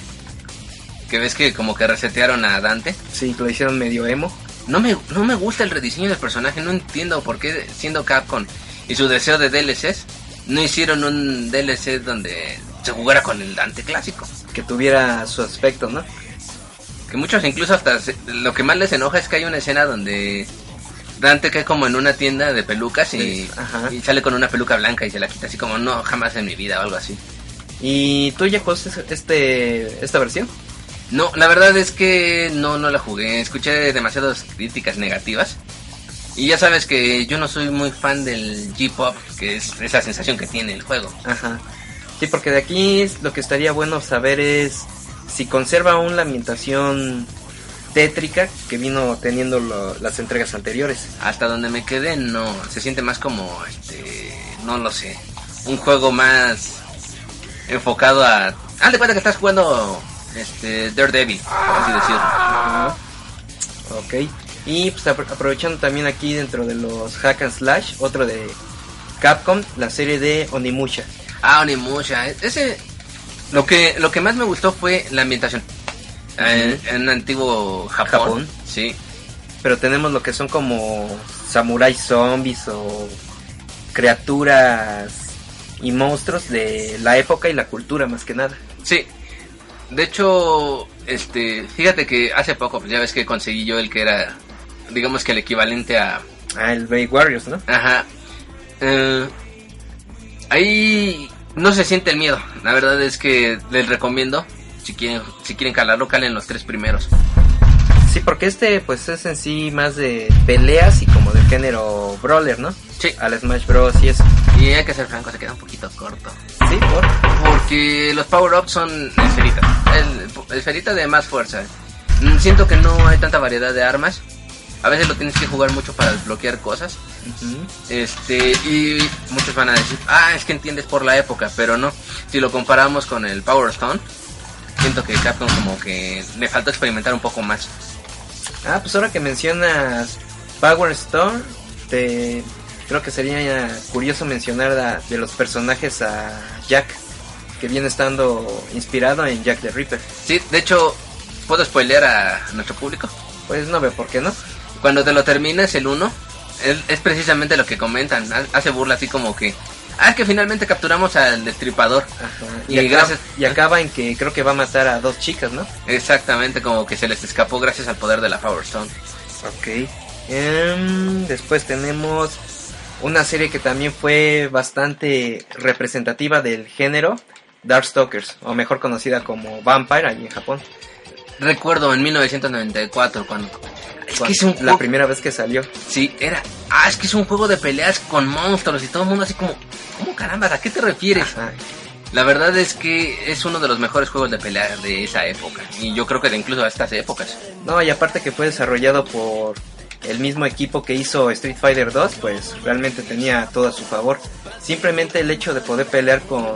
[SPEAKER 2] que ves que como que resetearon a Dante.
[SPEAKER 1] Sí, lo hicieron medio emo.
[SPEAKER 2] No me, no me gusta el rediseño del personaje, no entiendo por qué siendo Capcom y su deseo de DLCs, no hicieron un DLC donde se jugara con el Dante clásico.
[SPEAKER 1] que tuviera su aspecto, ¿no?
[SPEAKER 2] Que muchos incluso hasta se- lo que más les enoja es que hay una escena donde Dante cae como en una tienda de pelucas y,
[SPEAKER 1] Ajá.
[SPEAKER 2] y sale con una peluca blanca y se la quita así como no, jamás en mi vida o algo así.
[SPEAKER 1] ¿Y tú ya jugaste este, esta versión?
[SPEAKER 2] No, la verdad es que no, no la jugué. Escuché demasiadas críticas negativas. Y ya sabes que yo no soy muy fan del G-Pop, que es esa sensación que tiene el juego.
[SPEAKER 1] Ajá. Sí, porque de aquí lo que estaría bueno saber es si conserva aún la ambientación tétrica que vino teniendo lo- las entregas anteriores.
[SPEAKER 2] Hasta donde me quedé, no. Se siente más como, este, no lo sé. Un juego más enfocado a... Haz de cuenta que estás jugando, este, Daredevil, por así decirlo.
[SPEAKER 1] Ok. Y pues apro- aprovechando también aquí dentro de los hack and slash, otro de Capcom, la serie de Onimusha.
[SPEAKER 2] Ah, Onimusha. Ese... Lo que, lo que más me gustó fue la ambientación. En, en antiguo Japón.
[SPEAKER 1] Japón.
[SPEAKER 2] Sí.
[SPEAKER 1] Pero tenemos lo que son como samuráis zombies o criaturas y monstruos de la época y la cultura más que nada.
[SPEAKER 2] Sí. De hecho, este, fíjate que hace poco, pues ya ves que conseguí yo el que era, digamos que el equivalente a,
[SPEAKER 1] Ah, el Bay Warriors, ¿no?
[SPEAKER 2] ajá. Eh, ahí no se siente el miedo. La verdad es que les recomiendo, si quieren, si quieren calarlo, calen los tres primeros.
[SPEAKER 1] Sí, porque este pues es en sí más de peleas y como de género brawler, ¿no?
[SPEAKER 2] Sí.
[SPEAKER 1] Al Smash Bros. y eso.
[SPEAKER 2] Y hay que ser franco, se queda un poquito corto.
[SPEAKER 1] Sí, por.
[SPEAKER 2] Porque los power-ups son esferitas. El, esferita de más fuerza. Mm, Siento que no hay tanta variedad de armas. A veces lo tienes que jugar mucho para desbloquear cosas. Este, y muchos van a decir, ah, es que entiendes por la época, pero no. Si lo comparamos con el Power Stone, siento que Capcom como que le faltó experimentar un poco más.
[SPEAKER 1] Ah, pues ahora que mencionas Power Stone, te creo que sería curioso mencionar a- de los personajes a Jack, que viene estando inspirado en Jack the Ripper.
[SPEAKER 2] Sí, de hecho, puedo spoilear a nuestro público.
[SPEAKER 1] Pues no veo por qué no.
[SPEAKER 2] Cuando te lo terminas el 1, es, es precisamente lo que comentan. Ha- Hace burla así como que Ah, que finalmente capturamos al destripador.
[SPEAKER 1] Y,
[SPEAKER 2] Y gracias-
[SPEAKER 1] y acaba en que creo que va a matar a dos chicas, ¿no?
[SPEAKER 2] Exactamente, como que se les escapó gracias al poder de la Power Stone.
[SPEAKER 1] Ok. Em, después tenemos una serie que también fue bastante representativa del género, Darkstalkers, o mejor conocida como Vampire allí en Japón.
[SPEAKER 2] Recuerdo en 1994 cuando... Es que es un
[SPEAKER 1] la primera vez que salió.
[SPEAKER 2] Sí, era... Ah, es que es un juego de peleas con monstruos y todo el mundo así como... ¿Cómo caramba? ¿A qué te refieres?
[SPEAKER 1] Ajá.
[SPEAKER 2] La verdad es que es uno de los mejores juegos de pelea de esa época. Y yo creo que de incluso a estas épocas.
[SPEAKER 1] No, y aparte que fue desarrollado por el mismo equipo que hizo Street Fighter 2, pues realmente tenía todo a su favor. Simplemente el hecho de poder pelear con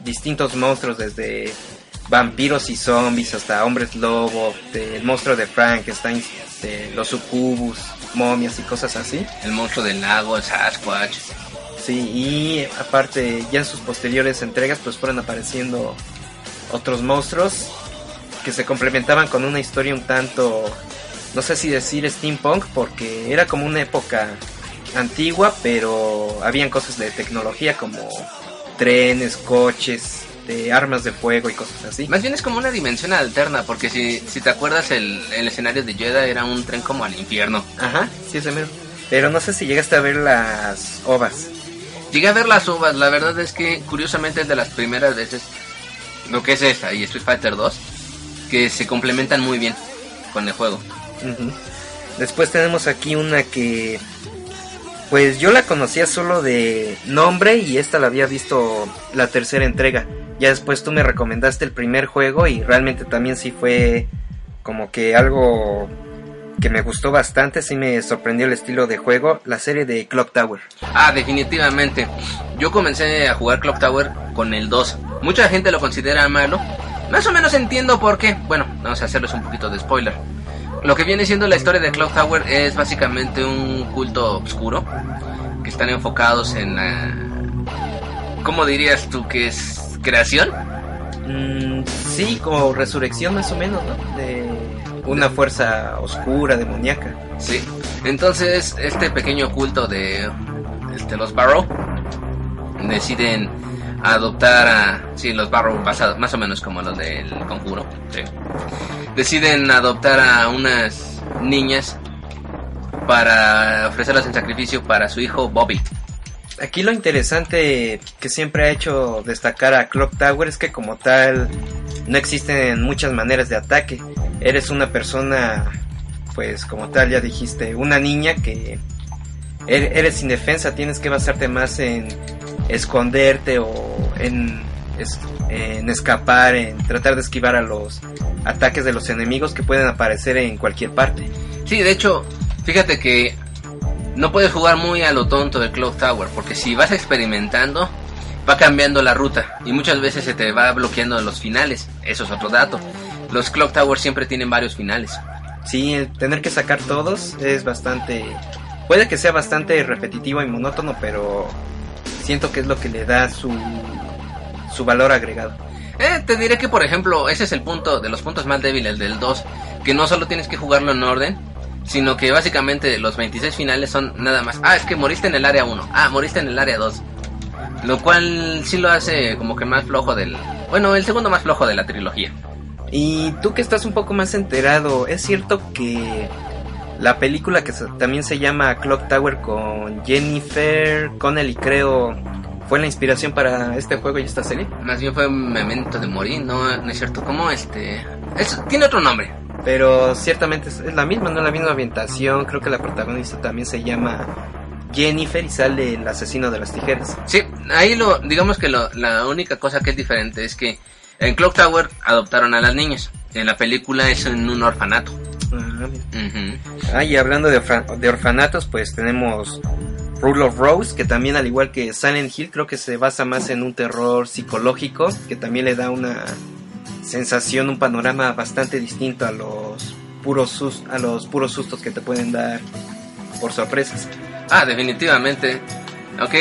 [SPEAKER 1] distintos monstruos, desde vampiros y zombies hasta hombres lobo, del monstruo de Frankenstein, de los sucubus, momias y cosas así.
[SPEAKER 2] El monstruo del lago, el Sasquatch.
[SPEAKER 1] Sí, y aparte ya en sus posteriores entregas pues fueron apareciendo otros monstruos que se complementaban con una historia un tanto, no sé si decir steampunk, porque era como una época antigua, pero habían cosas de tecnología como trenes, coches, de armas de fuego y cosas así.
[SPEAKER 2] Más bien es como una dimensión alterna, porque si, si te acuerdas, el, el escenario de Jeddah era un tren como al infierno.
[SPEAKER 1] Ajá, sí, ese mero. Pero no sé si llegaste a ver las ovas.
[SPEAKER 2] Llegué a ver las uvas, la verdad es que curiosamente es de las primeras veces, lo que es esta y Street Fighter 2, que se complementan muy bien con el juego.
[SPEAKER 1] Ujú. Después tenemos aquí una que, pues yo la conocía solo de nombre y esta la había visto la tercera entrega. Ya después tú me recomendaste el primer juego y realmente también sí fue como que algo que me gustó bastante, sí me sorprendió el estilo de juego, la serie de Clock Tower.
[SPEAKER 2] Ah, definitivamente. Yo comencé a jugar Clock Tower con el 2. Mucha gente lo considera malo. Más o menos entiendo por qué. Bueno, vamos a hacerles un poquito de spoiler. Lo que viene siendo la historia de Clock Tower es básicamente un culto oscuro que están enfocados en la... ¿Cómo dirías tú que es creación?
[SPEAKER 1] Mm, sí, como resurrección más o menos, ¿no? De una fuerza oscura, demoníaca.
[SPEAKER 2] Sí. Entonces, este pequeño culto de este, los Barrow deciden adoptar a. Sí, los Barrow, basado- más o menos como los del conjuro. Sí. Deciden adoptar a unas niñas para ofrecerlas en sacrificio para su hijo Bobby.
[SPEAKER 1] Aquí lo interesante que siempre ha hecho destacar a Clock Tower es que como tal no existen muchas maneras de ataque. Eres una persona, pues como tal ya dijiste, una niña que er- eres indefensa, tienes que basarte más en esconderte o en, es- en escapar, en tratar de esquivar a los ataques de los enemigos que pueden aparecer en cualquier parte.
[SPEAKER 2] Sí, de hecho, fíjate que no puedes jugar muy a lo tonto del Clock Tower, porque si vas experimentando, va cambiando la ruta y muchas veces se te va bloqueando los finales. Eso es otro dato. Los Clock Tower siempre tienen varios finales.
[SPEAKER 1] Sí, el tener que sacar todos es bastante... Puede que sea bastante repetitivo y monótono, pero siento que es lo que le da su, su valor agregado.
[SPEAKER 2] Eh, te diré que, por ejemplo, ese es el punto de los puntos más débiles del 2, que no solo tienes que jugarlo en orden, sino que básicamente los 26 finales son nada más. Ah, es que moriste en el área 1. Ah, moriste en el área 2. Lo cual sí lo hace como que más flojo del... Bueno, el segundo más flojo de la trilogía.
[SPEAKER 1] Y tú que estás un poco más enterado, ¿es cierto que la película que también se llama Clock Tower con Jennifer Connelly, creo, fue la inspiración para este juego y esta serie?
[SPEAKER 2] Más bien fue un memento de morir, ¿no? No es cierto. ¿Cómo este...? Es, tiene otro nombre.
[SPEAKER 1] Pero ciertamente es, la misma, no la misma ambientación. Creo que la protagonista también se llama Jennifer y sale el asesino de las tijeras.
[SPEAKER 2] Sí, ahí lo... Digamos que lo- la única cosa que es diferente es que en Clock Tower adoptaron a las niñas. En la película es en un orfanato.
[SPEAKER 1] Ah.
[SPEAKER 2] Ujú.
[SPEAKER 1] Ah, y hablando de, orfa- de orfanatos, pues tenemos Rule of Rose, que también al igual que Silent Hill, creo que se basa más en un terror psicológico, que también le da una sensación, un panorama bastante distinto a los puros sus- a los puros sustos que te pueden dar por sorpresas.
[SPEAKER 2] Ah, definitivamente. Ok,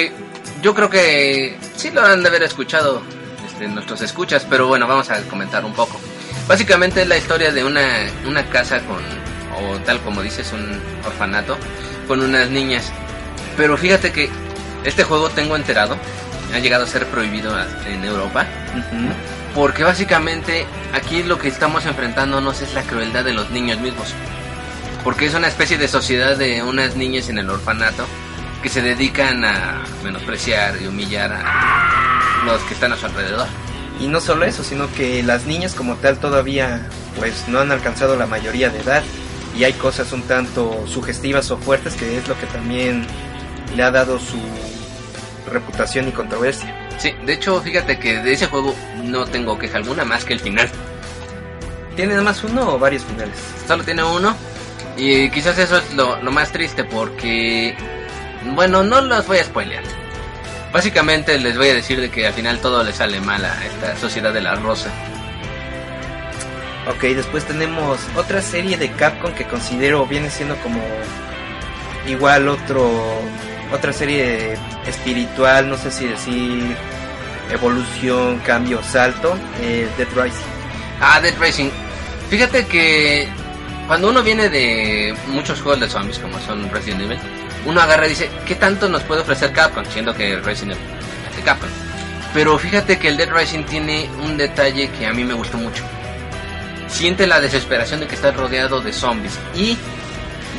[SPEAKER 2] yo creo que sí lo han de haber escuchado este, nuestros escuchas, pero bueno, vamos a comentar un poco. Básicamente es la historia de una, una casa con, o tal como dices, un orfanato, con unas niñas. Pero fíjate que este juego tengo enterado ha llegado a ser prohibido en Europa. Porque básicamente aquí lo que estamos enfrentándonos es la crueldad de los niños mismos. Porque es una especie de sociedad de unas niñas en el orfanato que se dedican a menospreciar y humillar a los que están a su alrededor.
[SPEAKER 1] Y no solo eso, sino que las niñas como tal todavía pues no han alcanzado la mayoría de edad y hay cosas un tanto sugestivas o fuertes que es lo que también le ha dado su reputación y controversia.
[SPEAKER 2] Sí, de hecho, fíjate que de ese juego no tengo queja alguna más que el final.
[SPEAKER 1] ¿Tiene nada más uno o varios finales?
[SPEAKER 2] Solo tiene uno. Y quizás eso es lo, más triste porque... Bueno, no los voy a spoilear. Básicamente les voy a decir de que al final todo le sale mal a esta sociedad de la rosa.
[SPEAKER 1] Ok, después tenemos otra serie de Capcom que considero viene siendo como igual otro otra serie espiritual, no sé si decir evolución, cambio, salto, eh, Dead Rising.
[SPEAKER 2] Ah, Dead Rising. Fíjate que cuando uno viene de muchos juegos de zombies como son Resident Evil, uno agarra y dice, ¿qué tanto nos puede ofrecer Capcom? Siendo que Resident Evil es de Capcom. Pero fíjate que el Dead Rising tiene un detalle que a mí me gustó mucho. Siente la desesperación de que estás rodeado de zombies y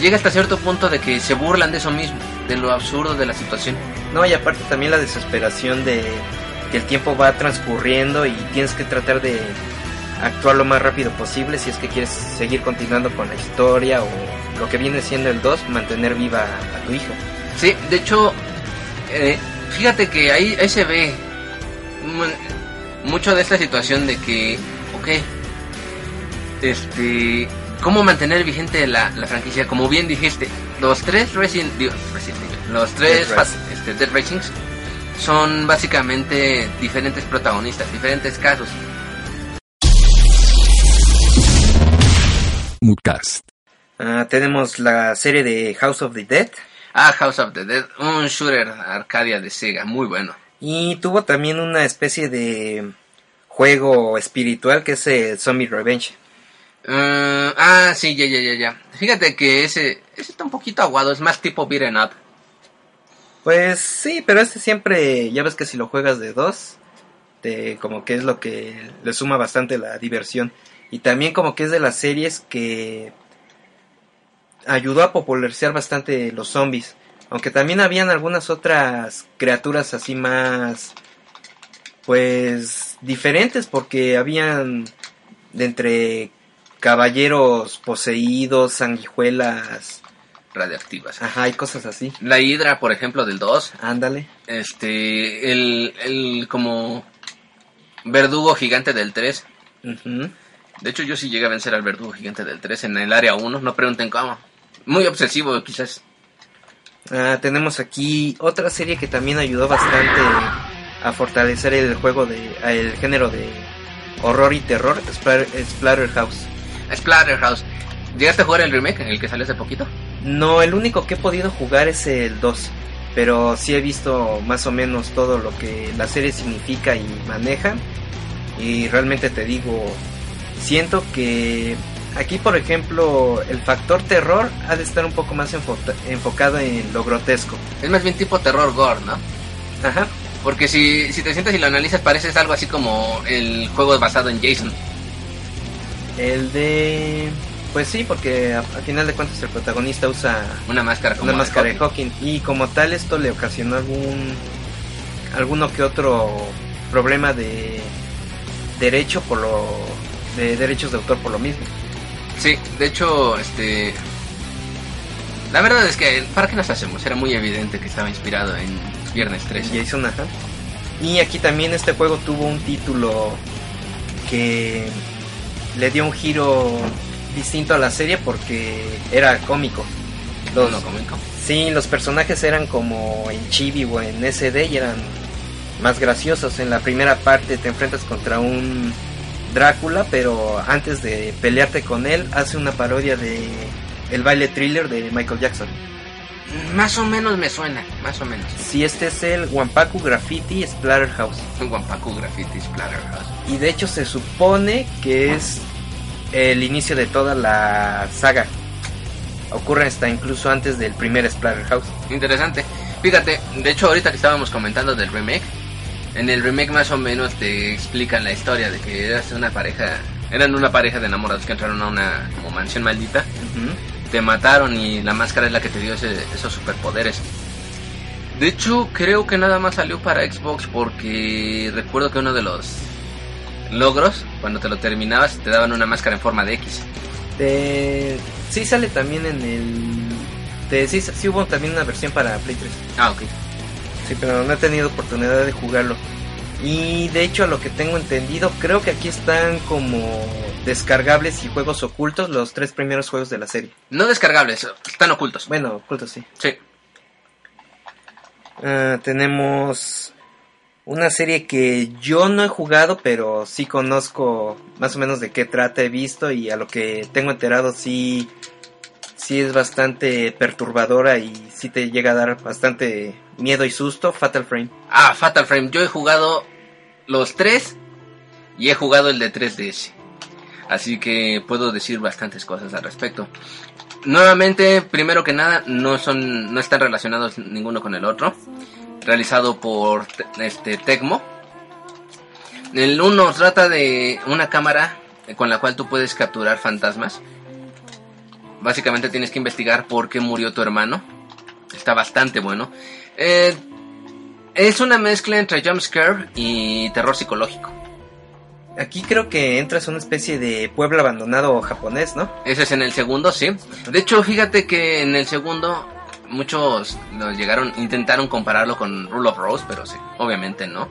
[SPEAKER 2] llega hasta cierto punto de que se burlan de eso mismo, de lo absurdo de la situación.
[SPEAKER 1] No, y aparte también la desesperación de que el tiempo va transcurriendo y tienes que tratar de actuar lo más rápido posible si es que quieres seguir continuando con la historia o lo que viene siendo el 2, mantener viva a tu hijo.
[SPEAKER 2] Sí, de hecho, eh, fíjate que ahí, ahí se ve mucho de esta situación de que, ok, este, cómo mantener vigente la, la franquicia. Como bien dijiste, los tres Resident, los tres este, Dead Racings son básicamente diferentes protagonistas, diferentes casos.
[SPEAKER 1] Moodcast. Ah, tenemos la serie de House of the Dead.
[SPEAKER 2] Ah, House of the Dead, un shooter Arcadia de Sega, muy bueno.
[SPEAKER 1] Y tuvo también una especie de juego espiritual que es el Zombie Revenge.
[SPEAKER 2] Uh, ah, sí, ya, ya, ya, ya. Fíjate que ese, ese está un poquito aguado, es más tipo beat'em up.
[SPEAKER 1] Pues sí, pero este siempre, ya ves que si lo juegas de dos, te, como que es lo que le suma bastante la diversión. Y también como que es de las series que ayudó a popularizar bastante los zombies. Aunque también habían algunas otras criaturas así más, pues, diferentes porque habían de entre caballeros poseídos, sanguijuelas
[SPEAKER 2] radiactivas.
[SPEAKER 1] Ajá, hay cosas así.
[SPEAKER 2] La hidra, por ejemplo, del 2.
[SPEAKER 1] Ándale.
[SPEAKER 2] Este, el, el como verdugo gigante del 3. De hecho, yo sí llegué a vencer al verdugo gigante del 3 en el área 1. No pregunten cómo. Muy obsesivo, quizás.
[SPEAKER 1] Ah, tenemos aquí otra serie que también ayudó bastante a fortalecer el juego de el género de horror y terror, Splatterhouse.
[SPEAKER 2] Splatterhouse. ¿Llegaste a jugar el remake, el que salió hace poquito?
[SPEAKER 1] No, el único que he podido jugar es el 2. Pero sí he visto más o menos todo lo que la serie significa y maneja. Y realmente te digo, siento que aquí, por ejemplo, el factor terror ha de estar un poco más enfocado en lo grotesco.
[SPEAKER 2] Es más bien tipo terror gore, ¿no?
[SPEAKER 1] Ajá.
[SPEAKER 2] Porque si, si te sientas y lo analizas, parece algo así como el juego basado en Jason.
[SPEAKER 1] El de... Pues sí, porque a, final de cuentas el protagonista usa
[SPEAKER 2] una máscara,
[SPEAKER 1] una máscara de Hawking. y como tal esto le ocasionó algún alguno que otro problema de derecho por lo de derechos de autor por lo mismo.
[SPEAKER 2] Sí, de hecho, este la verdad es que para qué nos hacemos, era muy evidente que estaba inspirado en Viernes 13.
[SPEAKER 1] Jason, ajá. Y aquí también este juego tuvo un título que le dio un giro distinto a la serie porque era cómico.
[SPEAKER 2] Los, no, cómico.
[SPEAKER 1] Sí, los personajes eran como en Chibi o en SD y eran más graciosos. En la primera parte te enfrentas contra un Drácula, pero antes de pelearte con él hace una parodia de el baile thriller de Michael Jackson.
[SPEAKER 2] Más o menos me suena, más o menos.
[SPEAKER 1] Si este es el Wampaku Graffiti Splatterhouse.
[SPEAKER 2] Wampaku Graffiti Splatterhouse.
[SPEAKER 1] Y de hecho se supone que es el inicio de toda la saga. Ocurre hasta incluso antes del primer Splatterhouse.
[SPEAKER 2] Interesante. Fíjate, de hecho ahorita que estábamos comentando del remake, En el remake más o menos te explican la historia de que eras una pareja, eran una pareja de enamorados que entraron a una como mansión maldita,
[SPEAKER 1] Ujú.
[SPEAKER 2] Te mataron y la máscara es la que te dio ese- esos superpoderes. De hecho, creo que nada más salió para Xbox porque recuerdo que uno de los logros, cuando te lo terminabas, te daban una máscara en forma de X.
[SPEAKER 1] De- Sí sale también en el... De... Sí, sí hubo también una versión para Play 3.
[SPEAKER 2] Ah, ok.
[SPEAKER 1] Sí, pero no he tenido oportunidad de jugarlo. Y de hecho, a lo que tengo entendido, creo que aquí están como descargables y juegos ocultos los tres primeros juegos de la serie.
[SPEAKER 2] No descargables, están ocultos.
[SPEAKER 1] Bueno, ocultos sí.
[SPEAKER 2] Sí.
[SPEAKER 1] Ah, tenemos una serie que yo no he jugado, pero sí conozco más o menos de qué trata, he visto y a lo que tengo enterado sí, sí es bastante perturbadora y sí te llega a dar bastante miedo y susto, Fatal Frame.
[SPEAKER 2] Ah, Fatal Frame. Yo he jugado los tres y he jugado el de 3DS. Así que puedo decir bastantes cosas al respecto. Nuevamente, primero que nada, no son, no están relacionados ninguno con el otro. Realizado por te- este Tecmo. El uno trata de una cámara con la cual tú puedes capturar fantasmas. Básicamente tienes que investigar por qué murió tu hermano. Está bastante bueno. Eh, es una mezcla entre jumpscare y terror psicológico.
[SPEAKER 1] Aquí creo que entras a una especie de pueblo abandonado japonés, ¿no?
[SPEAKER 2] Ese es en el segundo, sí. De hecho, fíjate que en el segundo muchos lo llegaron, intentaron compararlo con Rule of Rose, pero sí, obviamente no.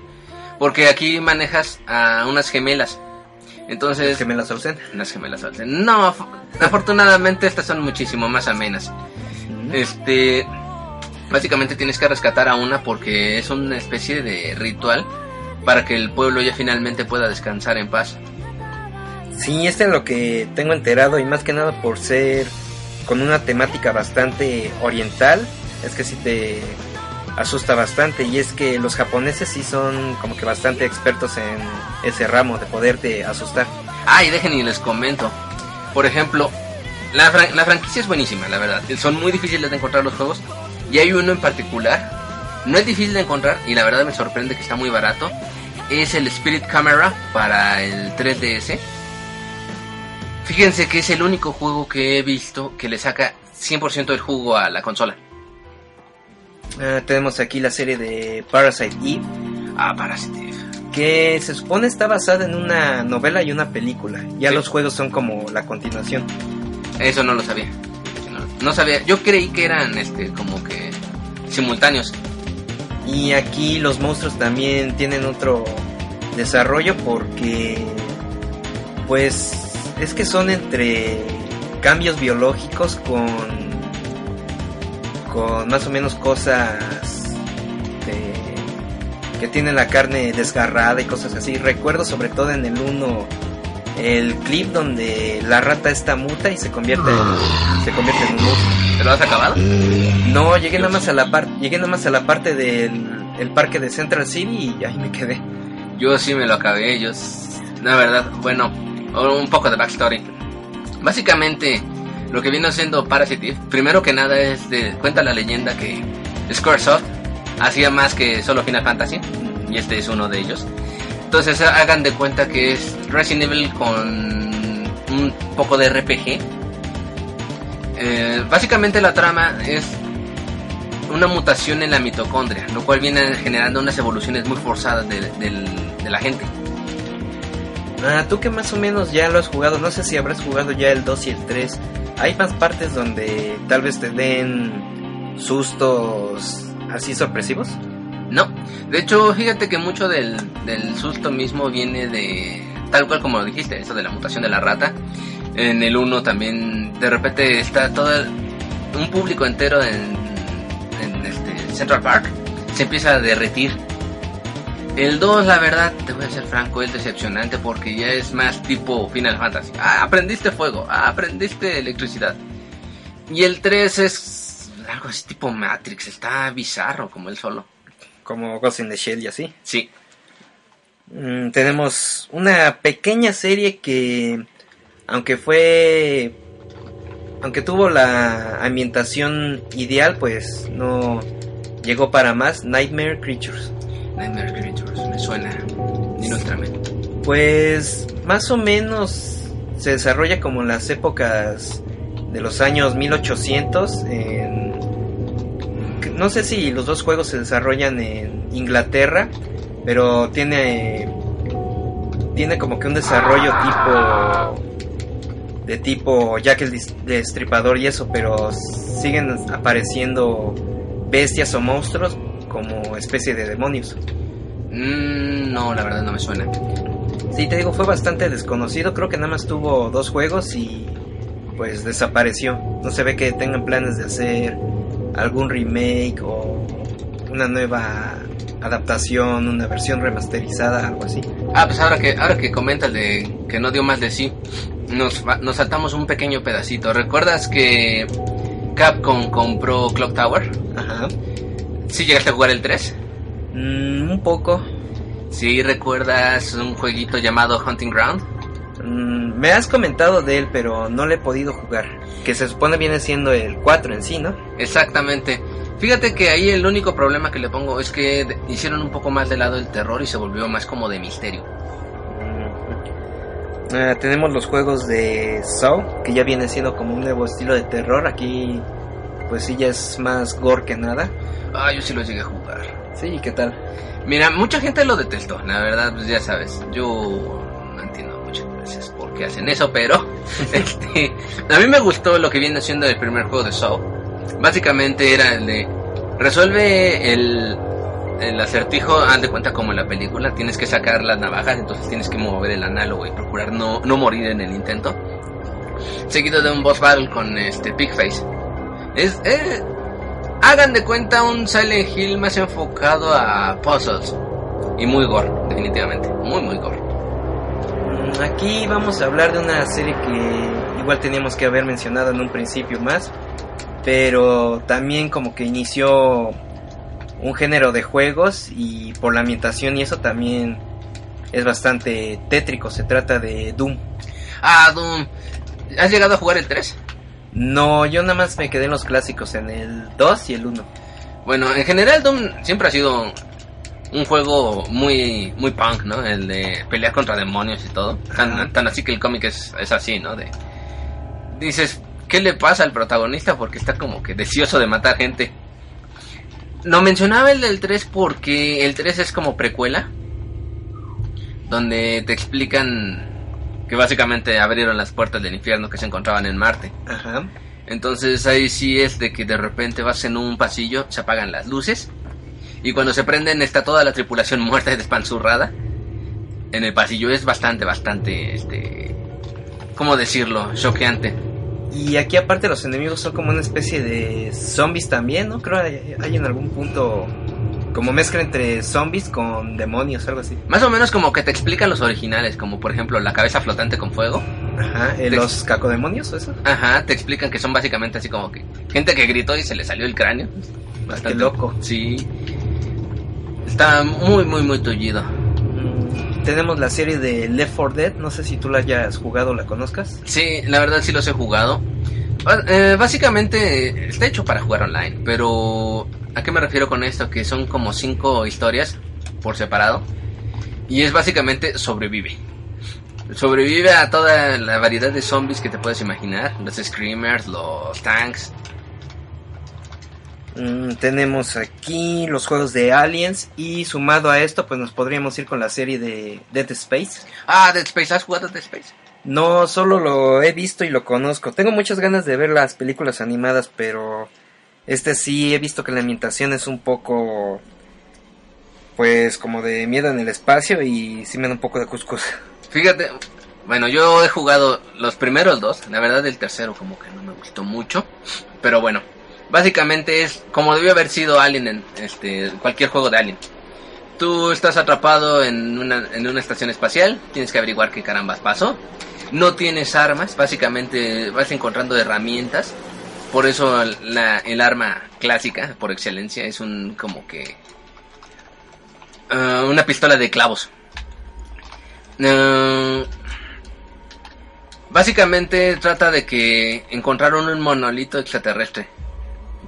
[SPEAKER 2] Porque aquí manejas a unas gemelas. Entonces,
[SPEAKER 1] las Olsen.
[SPEAKER 2] unas gemelas Olsen. No, af- afortunadamente estas son muchísimo más amenas. Este, básicamente tienes que rescatar a una porque es una especie de ritual para que el pueblo ya finalmente pueda descansar en paz.
[SPEAKER 1] Sí, este es lo que tengo enterado y más que nada por ser con una temática bastante oriental, es que sí te asusta bastante y es que los japoneses sí son como que bastante expertos en ese ramo de poderte asustar.
[SPEAKER 2] Ah, y dejen y les comento. Por ejemplo, la, fran- la franquicia es buenísima, la verdad. Son muy difíciles de encontrar los juegos. Y hay uno en particular. No es difícil de encontrar y la verdad me sorprende que está muy barato. Es el Spirit Camera para el 3DS. Fíjense que es el único juego que he visto que le saca 100% del jugo a la consola.
[SPEAKER 1] Ah, tenemos aquí la serie de Parasite Eve,
[SPEAKER 2] Ah, Parasitive.
[SPEAKER 1] que se supone está basada en una novela y una película. Ya
[SPEAKER 2] Sí.
[SPEAKER 1] los juegos son como la continuación.
[SPEAKER 2] Eso no lo sabía. No, sabía. Yo creí que eran este como que simultáneos.
[SPEAKER 1] Y aquí los monstruos también tienen otro desarrollo porque pues es que son entre cambios biológicos con con más o menos cosas de- que tienen la carne desgarrada y cosas así. Recuerdo sobre todo en el 1 el clip donde la rata está muta y se convierte en, se convierte en un monstruo.
[SPEAKER 2] ¿Te lo has acabado?
[SPEAKER 1] No, llegué
[SPEAKER 2] Dios.
[SPEAKER 1] nada más a la parte, llegué nada más a la parte del el parque de Central City y ahí me quedé.
[SPEAKER 2] Yo sí me lo acabé, yo... La verdad, bueno, un poco de backstory. Básicamente, lo que viene haciendo Parasitive, primero que nada es de... Cuenta la leyenda que Squaresoft hacía más que solo Final Fantasy, y este es uno de ellos. Entonces hagan de cuenta que es Resident Evil con un poco de RPG. Eh, básicamente la trama es una mutación en la mitocondria, lo cual viene generando unas evoluciones muy forzadas de, la gente.
[SPEAKER 1] Ah, tú que más o menos ya lo has jugado, no sé si habrás jugado ya el 2 y el 3. Hay más partes donde tal vez te den sustos así sorpresivos.
[SPEAKER 2] No, de hecho, fíjate que mucho del, del susto mismo viene de, tal cual como lo dijiste, eso de la mutación de la rata. En el 1 también, de repente está todo un público entero en, en este Central Park, se empieza a derretir. El 2, la verdad, te voy a ser franco, es decepcionante porque ya es más tipo Final Fantasy. Ah, aprendiste fuego, ah, aprendiste electricidad. Y el 3 es algo así tipo Matrix, está bizarro como él solo.
[SPEAKER 1] Como Ghost in the Shell y así.
[SPEAKER 2] Sí,
[SPEAKER 1] Mm, tenemos una pequeña serie que, aunque fue, aunque tuvo la ambientación ideal, pues no llegó para más. Nightmare Creatures.
[SPEAKER 2] Nightmare Creatures, me
[SPEAKER 1] Pues más o menos se desarrolla como en las épocas de los años 1800. En, no sé si los dos juegos se desarrollan en Inglaterra, pero tiene tiene como que un desarrollo tipo de tipo Jack el Destripador y eso, pero siguen apareciendo bestias o monstruos como especie de demonios.
[SPEAKER 2] Mm, no, la verdad no me suena.
[SPEAKER 1] Sí, te digo, fue bastante desconocido. Creo que nada más tuvo dos juegos y pues desapareció. No se ve que tengan planes de hacer algún remake o una nueva adaptación, una versión remasterizada, algo así.
[SPEAKER 2] Ah, pues ahora que ahora que comentas de que no dio más de sí, nos, nos saltamos un pequeño pedacito. ¿Recuerdas que Capcom compró Clock Tower?
[SPEAKER 1] Ajá.
[SPEAKER 2] ¿Sí llegaste a jugar el 3?
[SPEAKER 1] Mm, un poco.
[SPEAKER 2] ¿Sí recuerdas un jueguito llamado Hunting Ground?
[SPEAKER 1] Mm, me has comentado de él, pero no le he podido jugar. Que se supone viene siendo el 4 en sí, ¿no?
[SPEAKER 2] Exactamente. Fíjate que ahí el único problema que le pongo es que hicieron un poco más de lado el terror y se volvió más como de misterio.
[SPEAKER 1] Uh, tenemos los juegos de Saw, que ya viene siendo como un nuevo estilo de terror. Aquí, pues sí, ya es más gore que nada.
[SPEAKER 2] Ah, yo sí lo llegué a jugar.
[SPEAKER 1] Sí, ¿qué tal?
[SPEAKER 2] Mira, mucha gente lo detestó, la verdad, pues ya sabes. Yo qué hacen eso, pero este, a mí me gustó lo que viene siendo el primer juego de Saw. Básicamente era el de resuelve el el acertijo, haz de cuenta como en la película, tienes que sacar las navajas, entonces tienes que mover el análogo y procurar no, no morir en el intento. Seguido de un boss battle con este Pigface. Es, hagan de cuenta un Silent Hill más enfocado a puzzles. Y muy gore, definitivamente. Muy, muy gore.
[SPEAKER 1] Aquí vamos a hablar de una serie que igual teníamos que haber mencionado en un principio más. Pero también como que inició un género de juegos y por la ambientación y eso también es bastante tétrico. Se trata de Doom.
[SPEAKER 2] Ah, Doom. ¿Has llegado a jugar el 3?
[SPEAKER 1] No, yo nada más me quedé en los clásicos, en el 2 y el 1.
[SPEAKER 2] Bueno, en general Doom siempre ha sido un juego muy muy punk, ¿no? El de pelear contra demonios y todo. Tan, tan así que el cómic es, es así, ¿no? De dices, ¿qué le pasa al protagonista? Porque está como que deseoso de matar gente. No mencionaba el del 3 porque el 3 es como precuela. Donde te explican que básicamente abrieron las puertas del infierno que se encontraban en Marte.
[SPEAKER 1] Ajá.
[SPEAKER 2] Entonces ahí sí es de que de repente vas en un pasillo, se apagan las luces. Y cuando se prenden está toda la tripulación muerta y despanzurrada. En el pasillo es bastante, bastante, este... ¿Cómo decirlo? Choqueante.
[SPEAKER 1] Y aquí aparte los enemigos son como una especie de zombies también, ¿no? Creo que hay en algún punto como mezcla entre zombies con demonios, algo así.
[SPEAKER 2] Más o menos como que te explican los originales, como por ejemplo la cabeza flotante con fuego.
[SPEAKER 1] Ajá, ¿eh, los cacodemonios o eso.
[SPEAKER 2] Ajá, te explican que son básicamente así como que gente que gritó y se le salió el cráneo.
[SPEAKER 1] Bastante loco.
[SPEAKER 2] Sí. Está muy, muy, muy tullido.
[SPEAKER 1] Mm, tenemos la serie de Left 4 Dead, no sé si tú la hayas jugado o la conozcas.
[SPEAKER 2] Sí, la verdad sí los he jugado. Eh, básicamente está hecho para jugar online, pero ¿a qué me refiero con esto? Que son como cinco historias por separado y es básicamente sobrevive. Sobrevive a toda la variedad de zombies que te puedes imaginar, los screamers, los tanks.
[SPEAKER 1] Mm, tenemos aquí los juegos de Aliens y sumado a esto pues nos podríamos ir con la serie de Dead Space.
[SPEAKER 2] Ah, Dead Space, ¿has jugado Dead Space?
[SPEAKER 1] No, solo lo he visto y lo conozco. Tengo muchas ganas de ver las películas animadas, pero este sí he visto que la ambientación es un poco pues como de miedo en el espacio y sí me da un poco de cuscus.
[SPEAKER 2] Fíjate, bueno, yo he jugado los primeros dos, la verdad el tercero como que no me gustó mucho, pero bueno, básicamente es como debió haber sido Alien en este cualquier juego de Alien. Tú estás atrapado en una, en una estación espacial, tienes que averiguar qué carambas pasó. No tienes armas, básicamente vas encontrando herramientas. Por eso el arma clásica, por excelencia, es un como que... Uh, una pistola de clavos. Uh, básicamente trata de que encontraron un monolito extraterrestre.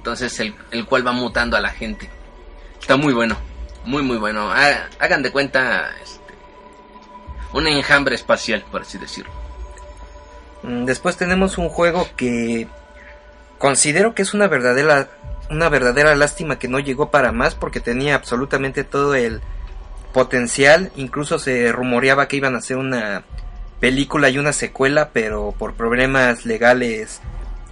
[SPEAKER 2] Entonces el, el cual va mutando a la gente. Está muy bueno. Muy, muy bueno. Hagan de cuenta. Este, un enjambre espacial, por así decirlo.
[SPEAKER 1] Mm, Después tenemos un juego que considero que es una verdadera una verdadera lástima que no llegó para más porque tenía absolutamente todo el potencial, incluso se rumoreaba que iban a hacer una película y una secuela, pero por problemas legales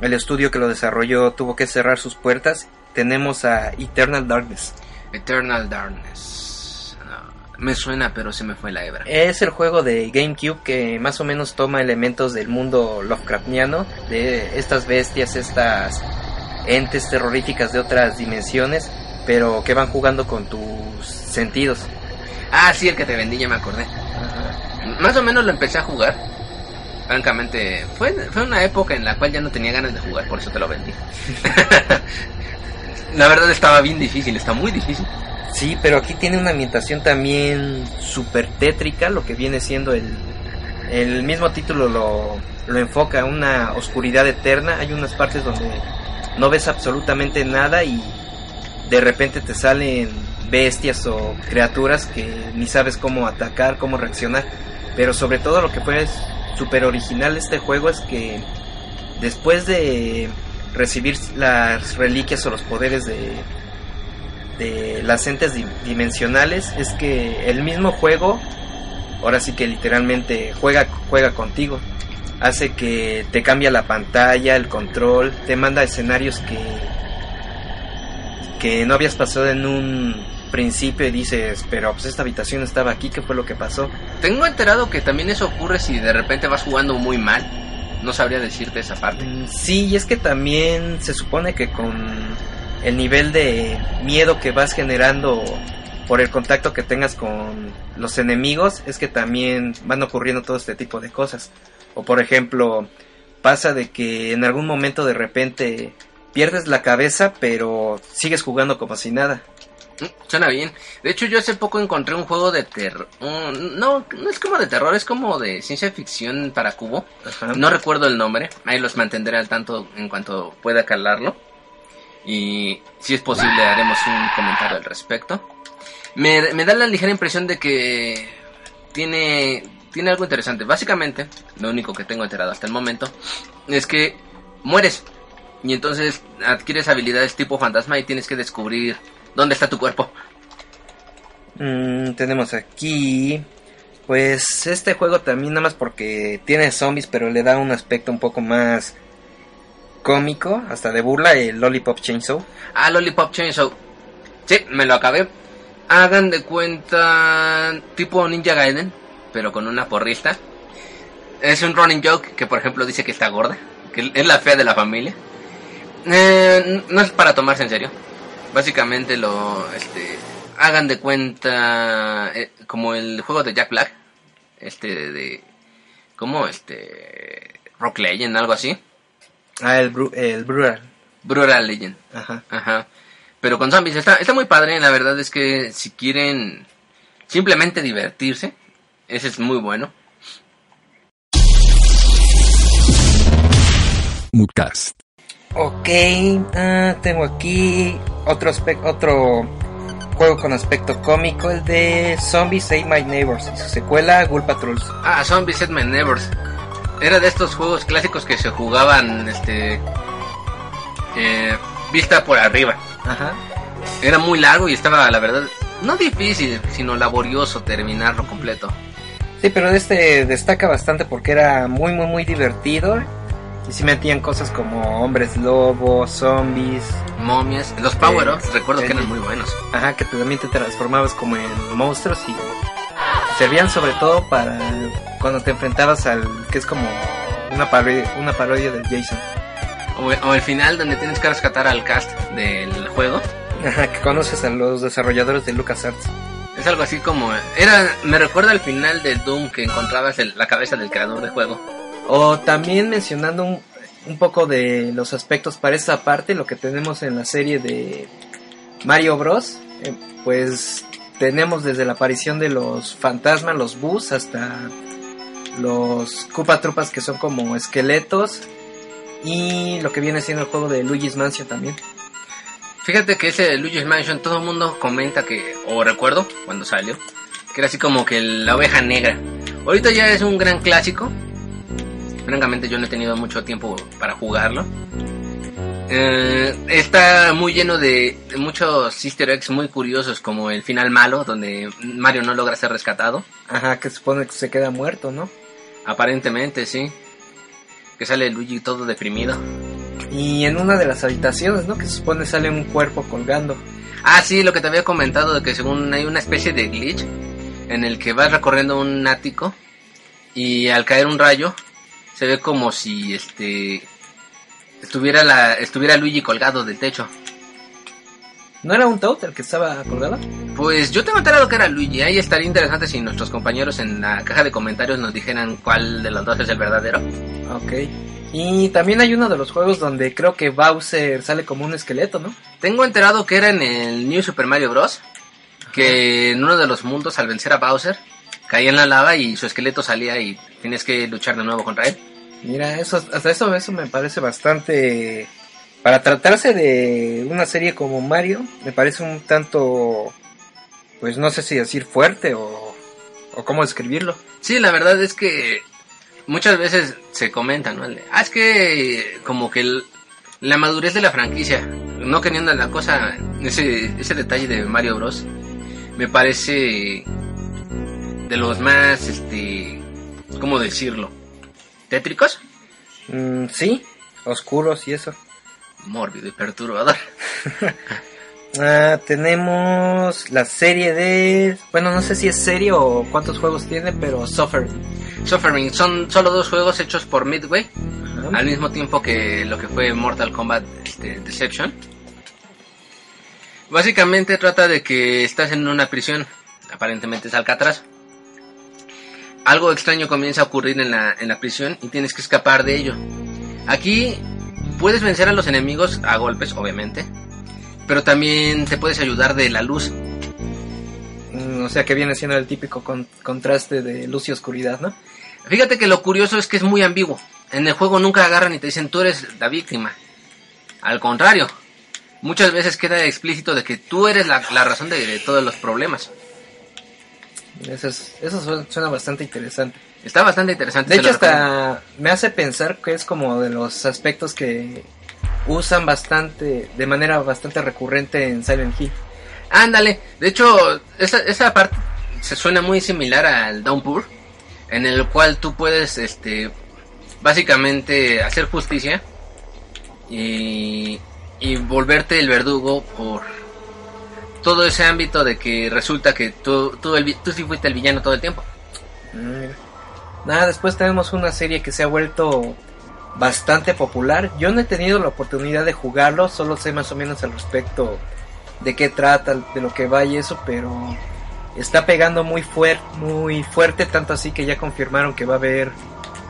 [SPEAKER 1] el estudio que lo desarrolló tuvo que cerrar sus puertas. Tenemos a Eternal Darkness.
[SPEAKER 2] Eternal Darkness. No, me suena, pero se me fue la hebra.
[SPEAKER 1] Es el juego de GameCube que más o menos toma elementos del mundo Lovecraftiano, de estas bestias, estas entes terroríficas de otras dimensiones, pero que van jugando con tus sentidos.
[SPEAKER 2] Ah, sí, el que te vendí, ya me acordé. Más o menos lo empecé a jugar. Francamente, fue, fue una época en la cual ya no tenía ganas de jugar, por eso te lo vendí. la verdad estaba bien difícil, está muy difícil.
[SPEAKER 1] Sí, pero aquí tiene una ambientación también súper tétrica, lo que viene siendo el, el mismo título lo, lo enfoca, una oscuridad eterna. Hay unas partes donde no ves absolutamente nada y de repente te salen bestias o criaturas que ni sabes cómo atacar, cómo reaccionar. Pero sobre todo lo que fue súper original este juego es que después de recibir las reliquias o los poderes de, de las entes di- dimensionales es que el mismo juego ahora sí que literalmente juega juega contigo. Hace que te cambia la pantalla el control te manda escenarios que que no habías pasado en un principio y dices pero pues esta habitación estaba aquí qué fue lo que pasó
[SPEAKER 2] Tengo enterado que también eso ocurre si de repente vas jugando muy mal. No sabría decirte esa parte.
[SPEAKER 1] Mm, Sí, y es que también se supone que con el nivel de miedo que vas generando por el contacto que tengas con los enemigos, es que también van ocurriendo todo este tipo de cosas. O por ejemplo, pasa de que en algún momento de repente pierdes la cabeza, pero sigues jugando como si nada.
[SPEAKER 2] Mm, Suena bien. De hecho, yo hace poco encontré un juego de terror. no, no es como de terror, es como de ciencia ficción para cubo.
[SPEAKER 1] Ajá.
[SPEAKER 2] No recuerdo el nombre. Ahí los mantendré al tanto en cuanto pueda calarlo. Y si es posible, haremos un comentario al respecto. Me, me da la ligera impresión de que tiene, tiene algo interesante. Básicamente, lo único que tengo enterado hasta el momento es que mueres. Y entonces adquieres habilidades tipo fantasma y tienes que descubrir dónde está tu cuerpo.
[SPEAKER 1] Mm, tenemos aquí. Pues este juego también nada más porque tiene zombies, pero le da un aspecto un poco más cómico, hasta de burla, el Lollipop Chainsaw.
[SPEAKER 2] Ah, Lollipop Chainsaw. Sí, me lo acabé. Hagan de cuenta tipo Ninja Gaiden, pero con una porrista. Es un running joke que, por ejemplo, dice que está gorda, que es la fea de la familia. Eh, no es para tomarse en serio. Básicamente lo, este, hagan de cuenta eh, como el juego de Jack Black, este de, como este Rock Legend, algo así.
[SPEAKER 1] Ah, el, Bru- el Brutal.
[SPEAKER 2] Brutal Legend.
[SPEAKER 1] Ajá.
[SPEAKER 2] Ajá. Pero con zombies está, está muy padre. La verdad es que si quieren simplemente divertirse, ese es muy bueno.
[SPEAKER 3] Moodcast.
[SPEAKER 1] Ok, ah, tengo aquí otro, otro juego con aspecto cómico, el de Zombies Save My Neighbors y su secuela Ghoul Patrols.
[SPEAKER 2] Ah, Zombie Set My Neighbors. Era de estos juegos clásicos que se jugaban, este, eh, vista por arriba.
[SPEAKER 1] Ajá.
[SPEAKER 2] Era muy largo y estaba, la verdad, no difícil, sino laborioso terminarlo completo.
[SPEAKER 1] Sí, pero este destaca bastante porque era muy, muy, muy divertido. Y sí metían cosas como hombres lobos, zombies.
[SPEAKER 2] Momias, los
[SPEAKER 1] Eh,
[SPEAKER 2] recuerdo que
[SPEAKER 1] eh,
[SPEAKER 2] eran muy buenos.
[SPEAKER 1] Ajá, que también te transformabas como en monstruos y servían sobre todo para cuando te enfrentabas al que es como una parodia, una parodia del Jason.
[SPEAKER 2] O, o el final donde tienes que rescatar al cast del juego.
[SPEAKER 1] Ajá, que conoces a los desarrolladores de LucasArts.
[SPEAKER 2] Es algo así como... Era, me recuerda al final de Doom que encontrabas el- la cabeza del creador del juego.
[SPEAKER 1] O también mencionando un, un poco de los aspectos para esta parte, lo que tenemos en la serie de Mario Bros. eh, pues tenemos desde la aparición de los fantasmas, los bus, hasta los Koopa Trupas que son como esqueletos. Y lo que viene siendo el juego de Luigi's Mansion también.
[SPEAKER 2] Fíjate que ese Luigi's Mansion todo el mundo comenta que, o recuerdo cuando salió, que era así como que la oveja negra. Ahorita ya es un gran clásico. Francamente yo no he tenido mucho tiempo para jugarlo. Eh, está muy lleno de muchos easter eggs muy curiosos como el final malo donde Mario no logra ser rescatado.
[SPEAKER 1] Ajá, que supone que se queda muerto, ¿no?
[SPEAKER 2] Aparentemente, sí. Que sale Luigi todo deprimido.
[SPEAKER 1] Y en una de las habitaciones, ¿no? Que se supone sale un cuerpo colgando.
[SPEAKER 2] Ah, sí, lo que te había comentado de que según hay una especie de glitch en el que vas recorriendo un ático y al caer un rayo se ve como si este estuviera la estuviera Luigi colgado del techo.
[SPEAKER 1] ¿No era un Toad el que estaba colgado?
[SPEAKER 2] Pues yo tengo enterado que era Luigi. Ahí estaría interesante si nuestros compañeros en la caja de comentarios nos dijeran cuál de los dos es el verdadero.
[SPEAKER 1] Ok. Y también hay uno de los juegos donde creo que Bowser sale como un esqueleto, ¿no?
[SPEAKER 2] Tengo enterado que era en el New Super Mario Bros. Que en uno de los mundos al vencer a Bowser caía en la lava y su esqueleto salía y tienes que luchar de nuevo contra él.
[SPEAKER 1] Mira, eso, hasta eso, eso me parece bastante... Para tratarse de una serie como Mario, me parece un tanto... Pues no sé si decir fuerte o, o cómo describirlo.
[SPEAKER 2] Sí, la verdad es que muchas veces se comenta, ¿no? Ah, es que como que el- la madurez de la franquicia, no queriendo la cosa, ese, ese detalle de Mario Bros, me parece de los más, este, ¿cómo decirlo? ¿Tétricos?
[SPEAKER 1] Mm, sí, oscuros y eso.
[SPEAKER 2] Mórbido y perturbador.
[SPEAKER 1] Ah, tenemos la serie de... Bueno, no sé si es serie o cuántos juegos tiene, pero Suffer.
[SPEAKER 2] Suffering, son solo dos juegos hechos por Midway, al mismo tiempo que lo que fue Mortal Kombat este, Deception. Básicamente trata de que estás en una prisión, aparentemente es Alcatraz. Algo extraño comienza a ocurrir en la, en la prisión y tienes que escapar de ello. Aquí puedes vencer a los enemigos a golpes, obviamente, pero también te puedes ayudar de la luz.
[SPEAKER 1] Mm, O sea que viene siendo el típico con- contraste de luz y oscuridad, ¿no?
[SPEAKER 2] Fíjate que lo curioso es que es muy ambiguo. En el juego nunca agarran y te dicen tú eres la víctima. Al contrario, muchas veces queda explícito de que tú eres la, la razón de, de todos los problemas.
[SPEAKER 1] Eso, es- eso suena- bastante interesante.
[SPEAKER 2] Está bastante interesante.
[SPEAKER 1] De hecho, hasta me hace pensar que es como de los aspectos que usan bastante, de manera bastante recurrente en Silent Hill.
[SPEAKER 2] Ándale, de hecho, esa, esa parte se suena muy similar al Downpour, en el cual tú puedes, este, básicamente hacer justicia y, y volverte el verdugo por todo ese ámbito de que resulta que tú, tú, el tú sí fuiste el villano todo el tiempo.
[SPEAKER 1] Mm. Nada, después tenemos una serie que se ha vuelto bastante popular. Yo no he tenido la oportunidad de jugarlo, solo sé más o menos al respecto de qué trata, de lo que va y eso, pero está pegando muy fuerte, muy fuerte, tanto así que ya confirmaron que va a haber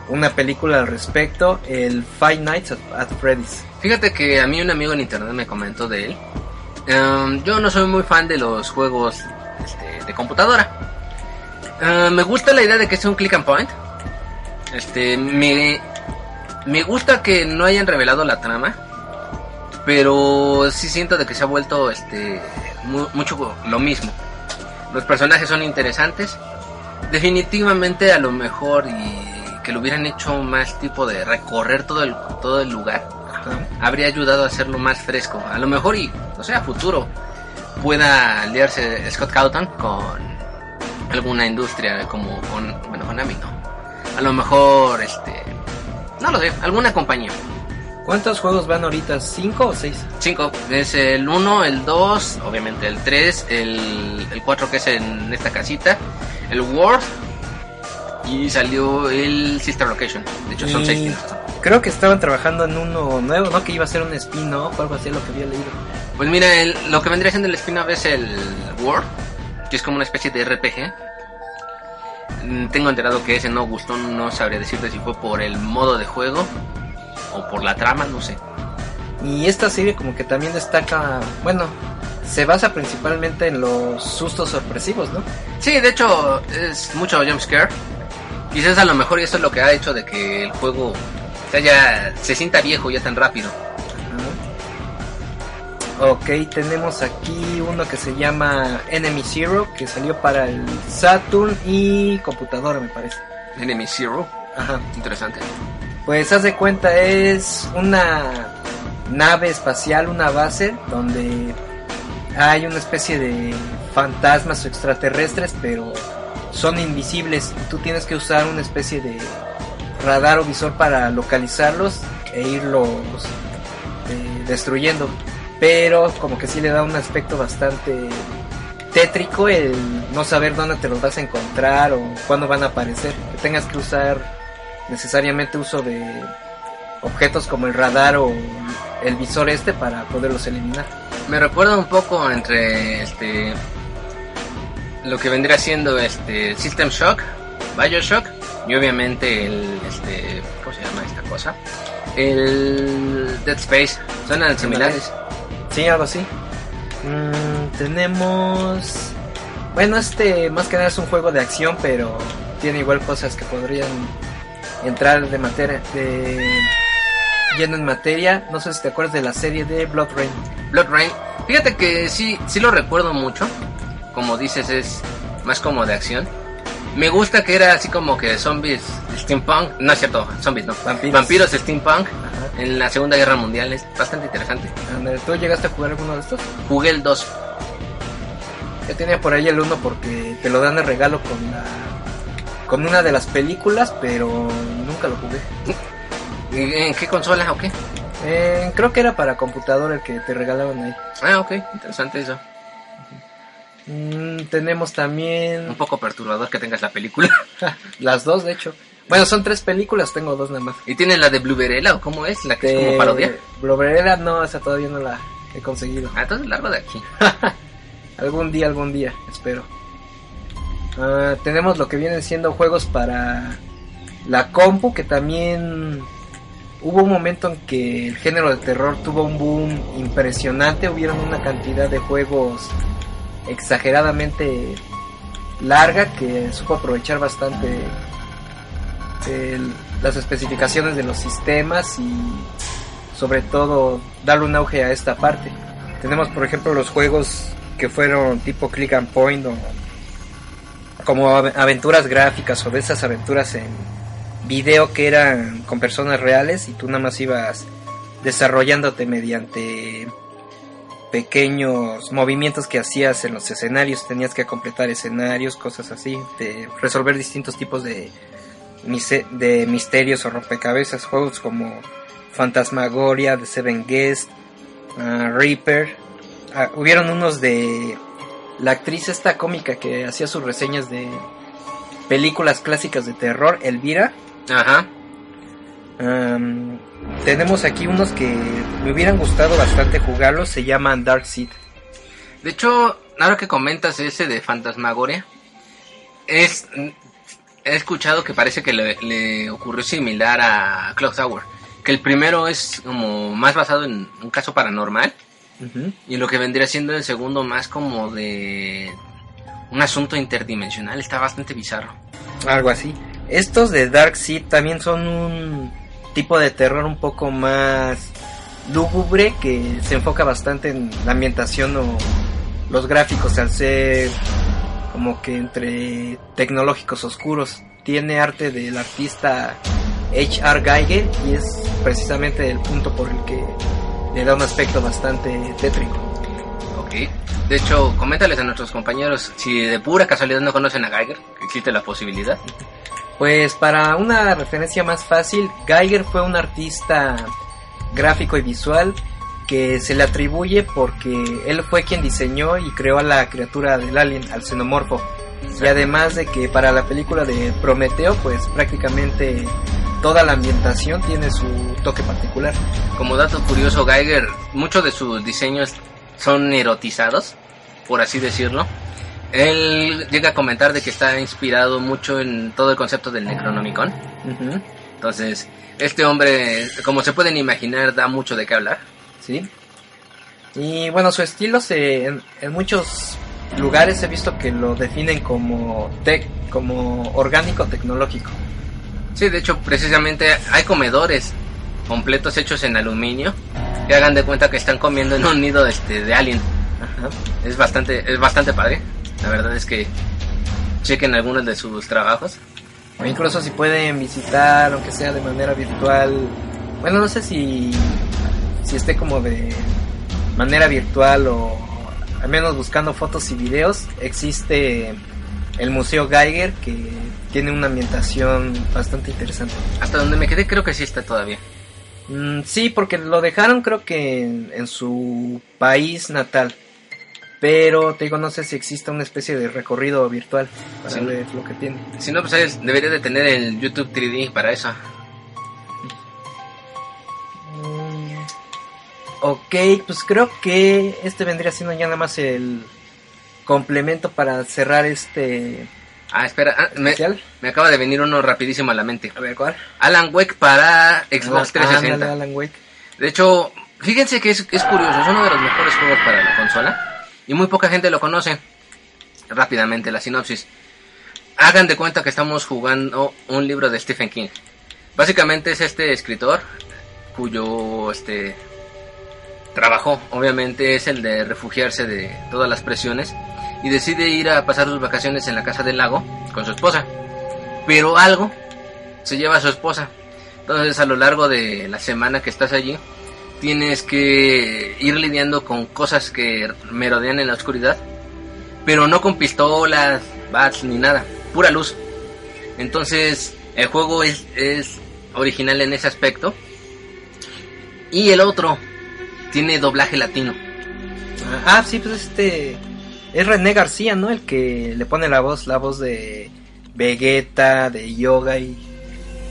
[SPEAKER 1] una película al respecto, el Five Nights at, at Freddy's.
[SPEAKER 2] Fíjate que a mí un amigo en internet me comentó de él. Em, yo no soy muy fan de los juegos este, de computadora. Eh, me gusta la idea de que sea un click and point. Este, me, me gusta que no hayan revelado la trama. Pero sí siento de que se ha vuelto este, mu- mucho lo mismo. Los personajes son interesantes. Definitivamente a lo mejor y que lo hubieran hecho más tipo de recorrer todo el, todo el lugar habría ayudado a hacerlo más fresco. A lo mejor y, o sea, a futuro pueda aliarse Scott Cawthon con alguna industria como con, bueno, Konami, no. A lo mejor, este, no lo sé, alguna compañía.
[SPEAKER 1] ¿Cuántos juegos van ahorita? ¿Cinco o seis?
[SPEAKER 2] Cinco, es el 1, el 2, obviamente el 3, el, el 4 que es en esta casita, el World y salió el Sister Location. De hecho, son
[SPEAKER 1] Y
[SPEAKER 2] seis.
[SPEAKER 1] Creo que estaban trabajando en uno nuevo, ¿no? Que iba a ser un spin-off o algo así, lo que había leído.
[SPEAKER 2] Pues mira, el- lo que vendría siendo el spin-off es el World, que es como una especie de RPG. Mm, Tengo enterado que ese no gustó, no sabría decirte si fue por el modo de juego o por la trama, no sé.
[SPEAKER 1] Y esta serie como que también destaca, bueno, se basa principalmente en los sustos sorpresivos, ¿no?
[SPEAKER 2] Sí, de hecho es mucho jumpscare. Quizás a lo mejor eso es lo que ha hecho de que el juego sea, ya se sienta viejo ya tan rápido.
[SPEAKER 1] Ok, tenemos aquí uno que se llama Enemy Zero, que salió para el Saturn y computadora, me parece.
[SPEAKER 2] Enemy Zero.
[SPEAKER 1] Ajá.
[SPEAKER 2] Interesante.
[SPEAKER 1] Pues haz de cuenta, es una nave espacial, una base, donde hay una especie de fantasmas extraterrestres, pero son invisibles. Y tú tienes que usar una especie de radar o visor para localizarlos e irlos eh, destruyendo. Pero como que sí le da un aspecto bastante tétrico el no saber dónde te los vas a encontrar o cuándo van a aparecer. Que tengas que usar necesariamente uso de objetos como el radar o el visor este para poderlos eliminar.
[SPEAKER 2] Me recuerda un poco entre este lo que vendría siendo este System Shock, Bioshock y obviamente el este ¿cómo se llama esta cosa? El Dead Space. Suenan similares.
[SPEAKER 1] Sí, algo así. Mm, tenemos bueno, este más que nada es un juego de acción, pero tiene igual cosas que podrían entrar de materia de lleno en materia. No sé si te acuerdas de la serie de Blood Rain.
[SPEAKER 2] Blood Rain. Fíjate que sí, sí lo recuerdo mucho. Como dices, es más como de acción. Me gusta que era así como que zombies steampunk. No es cierto, zombies no.
[SPEAKER 1] Vampiros.
[SPEAKER 2] Vampiros steampunk en la Segunda Guerra Mundial. Es bastante interesante.
[SPEAKER 1] ¿Tú llegaste a jugar alguno de estos?
[SPEAKER 2] Jugué el 2.
[SPEAKER 1] Yo tenía por ahí el 1 porque te lo dan de regalo con la con una de las películas, pero nunca lo jugué.
[SPEAKER 2] ¿En qué consola o qué?
[SPEAKER 1] Eh, creo que era para computadora el que te regalaban ahí.
[SPEAKER 2] Ah, ok, interesante eso.
[SPEAKER 1] Mm, tenemos también
[SPEAKER 2] Un poco perturbador que tengas la película.
[SPEAKER 1] las dos, de hecho. Bueno, son tres películas, tengo dos nada más.
[SPEAKER 2] ¿Y tiene la de Blueberella o cómo es? La que es como parodia.
[SPEAKER 1] Bloberera no, esa todavía no la he conseguido.
[SPEAKER 2] Ah, entonces largo de aquí.
[SPEAKER 1] algún día, algún día, espero. Ah, tenemos lo que vienen siendo juegos para la compu, que también hubo un momento en que el género de terror tuvo un boom impresionante. Hubieron una cantidad de juegos exageradamente larga que supo aprovechar bastante las especificaciones de los sistemas y sobre todo darle un auge a esta parte. Tenemos por ejemplo los juegos que fueron tipo click and point o como ave- aventuras gráficas o de esas aventuras en video que eran con personas reales y tú nada más ibas desarrollándote mediante pequeños movimientos que hacías en los escenarios, tenías que completar escenarios, cosas así, de resolver distintos tipos de, misterios o rompecabezas, juegos como Fantasmagoria, The Seven Guest, ah, Reaper, Ah, hubieron unos de la actriz esta cómica que hacía sus reseñas de películas clásicas de terror, Elvira,
[SPEAKER 2] Ajá.
[SPEAKER 1] Tenemos aquí unos que me hubieran gustado bastante jugarlos, se llaman Dark Seed.
[SPEAKER 2] De hecho, ahora que comentas ese de Fantasmagoria, es he escuchado que parece que le, le ocurrió similar a Clock Tower, que el primero es como más basado en un caso paranormal y lo que vendría siendo el segundo más como de un asunto interdimensional, está bastante bizarro.
[SPEAKER 1] Algo así. Estos de Dark Seed también son un tipo de terror un poco más lúgubre que se enfoca bastante en la ambientación o los gráficos al ser como que entre tecnológicos oscuros. Tiene arte del artista H.R. Geiger y es precisamente el punto por el que le da un aspecto bastante tétrico.
[SPEAKER 2] Ok. De hecho, coméntales a nuestros compañeros si de pura casualidad no conocen a Geiger, existe la posibilidad.
[SPEAKER 1] Pues para una referencia más fácil, Geiger fue un artista gráfico y visual que se le atribuye porque él fue quien diseñó y creó a la criatura del alien, al xenomorfo. Y además de que para la película de Prometeo, pues prácticamente toda la ambientación tiene su toque particular.
[SPEAKER 2] Como dato curioso, Geiger, muchos de sus diseños son erotizados, por así decirlo. Él llega a comentar de que está inspirado mucho en todo el concepto del Necronomicon. Entonces, este hombre, como se pueden imaginar, da mucho de qué hablar.
[SPEAKER 1] Sí. Y bueno, su estilo se, en, en muchos lugares he visto que lo definen como tech, como orgánico tecnológico.
[SPEAKER 2] Sí, de hecho, precisamente hay comedores completos hechos en aluminio que hagan de cuenta que están comiendo en un nido este de alien.
[SPEAKER 1] Ajá.
[SPEAKER 2] Es bastante es bastante padre. La verdad es que chequen algunos de sus trabajos.
[SPEAKER 1] O incluso si pueden visitar, aunque sea de manera virtual. Bueno, no sé si, si esté como de manera virtual o al menos buscando fotos y videos. Existe el Museo Geiger que tiene una ambientación bastante interesante.
[SPEAKER 2] Hasta donde me quedé creo que sí está todavía.
[SPEAKER 1] Mm, sí, porque lo dejaron creo que en, en su país natal. Pero te digo, no sé si existe una especie de recorrido virtual para
[SPEAKER 2] Sí.
[SPEAKER 1] ver lo que tiene.
[SPEAKER 2] Si no, pues debería de tener el YouTube 3D para eso.
[SPEAKER 1] Mm, Ok, pues creo que este vendría siendo ya nada más el complemento para cerrar este
[SPEAKER 2] Ah, espera, ah, me, acaba de venir uno rapidísimo a la mente.
[SPEAKER 1] A ver, ¿cuál?
[SPEAKER 2] Alan Wake para Xbox
[SPEAKER 1] Ah,
[SPEAKER 2] 360.
[SPEAKER 1] ándale, Alan Wake.
[SPEAKER 2] De hecho, fíjense que es, es curioso, es uno de los mejores juegos para la consola y muy poca gente lo conoce. Rápidamente, la sinopsis. Hagan de cuenta que estamos jugando un libro de Stephen King. Básicamente es este escritor cuyo este trabajo obviamente es el de refugiarse de todas las presiones y decide ir a pasar sus vacaciones en la casa del lago con su esposa. Pero algo se lleva a su esposa. Entonces a lo largo de la semana que estás allí, tienes que ir lidiando con cosas que merodean en la oscuridad, pero no con pistolas, bats ni nada, pura luz. Entonces el juego es, es original en ese aspecto. Y el otro tiene doblaje latino.
[SPEAKER 1] Ah, sí, pues este es René García, ¿no? El que le pone la voz, la voz de Vegeta, de Yoga y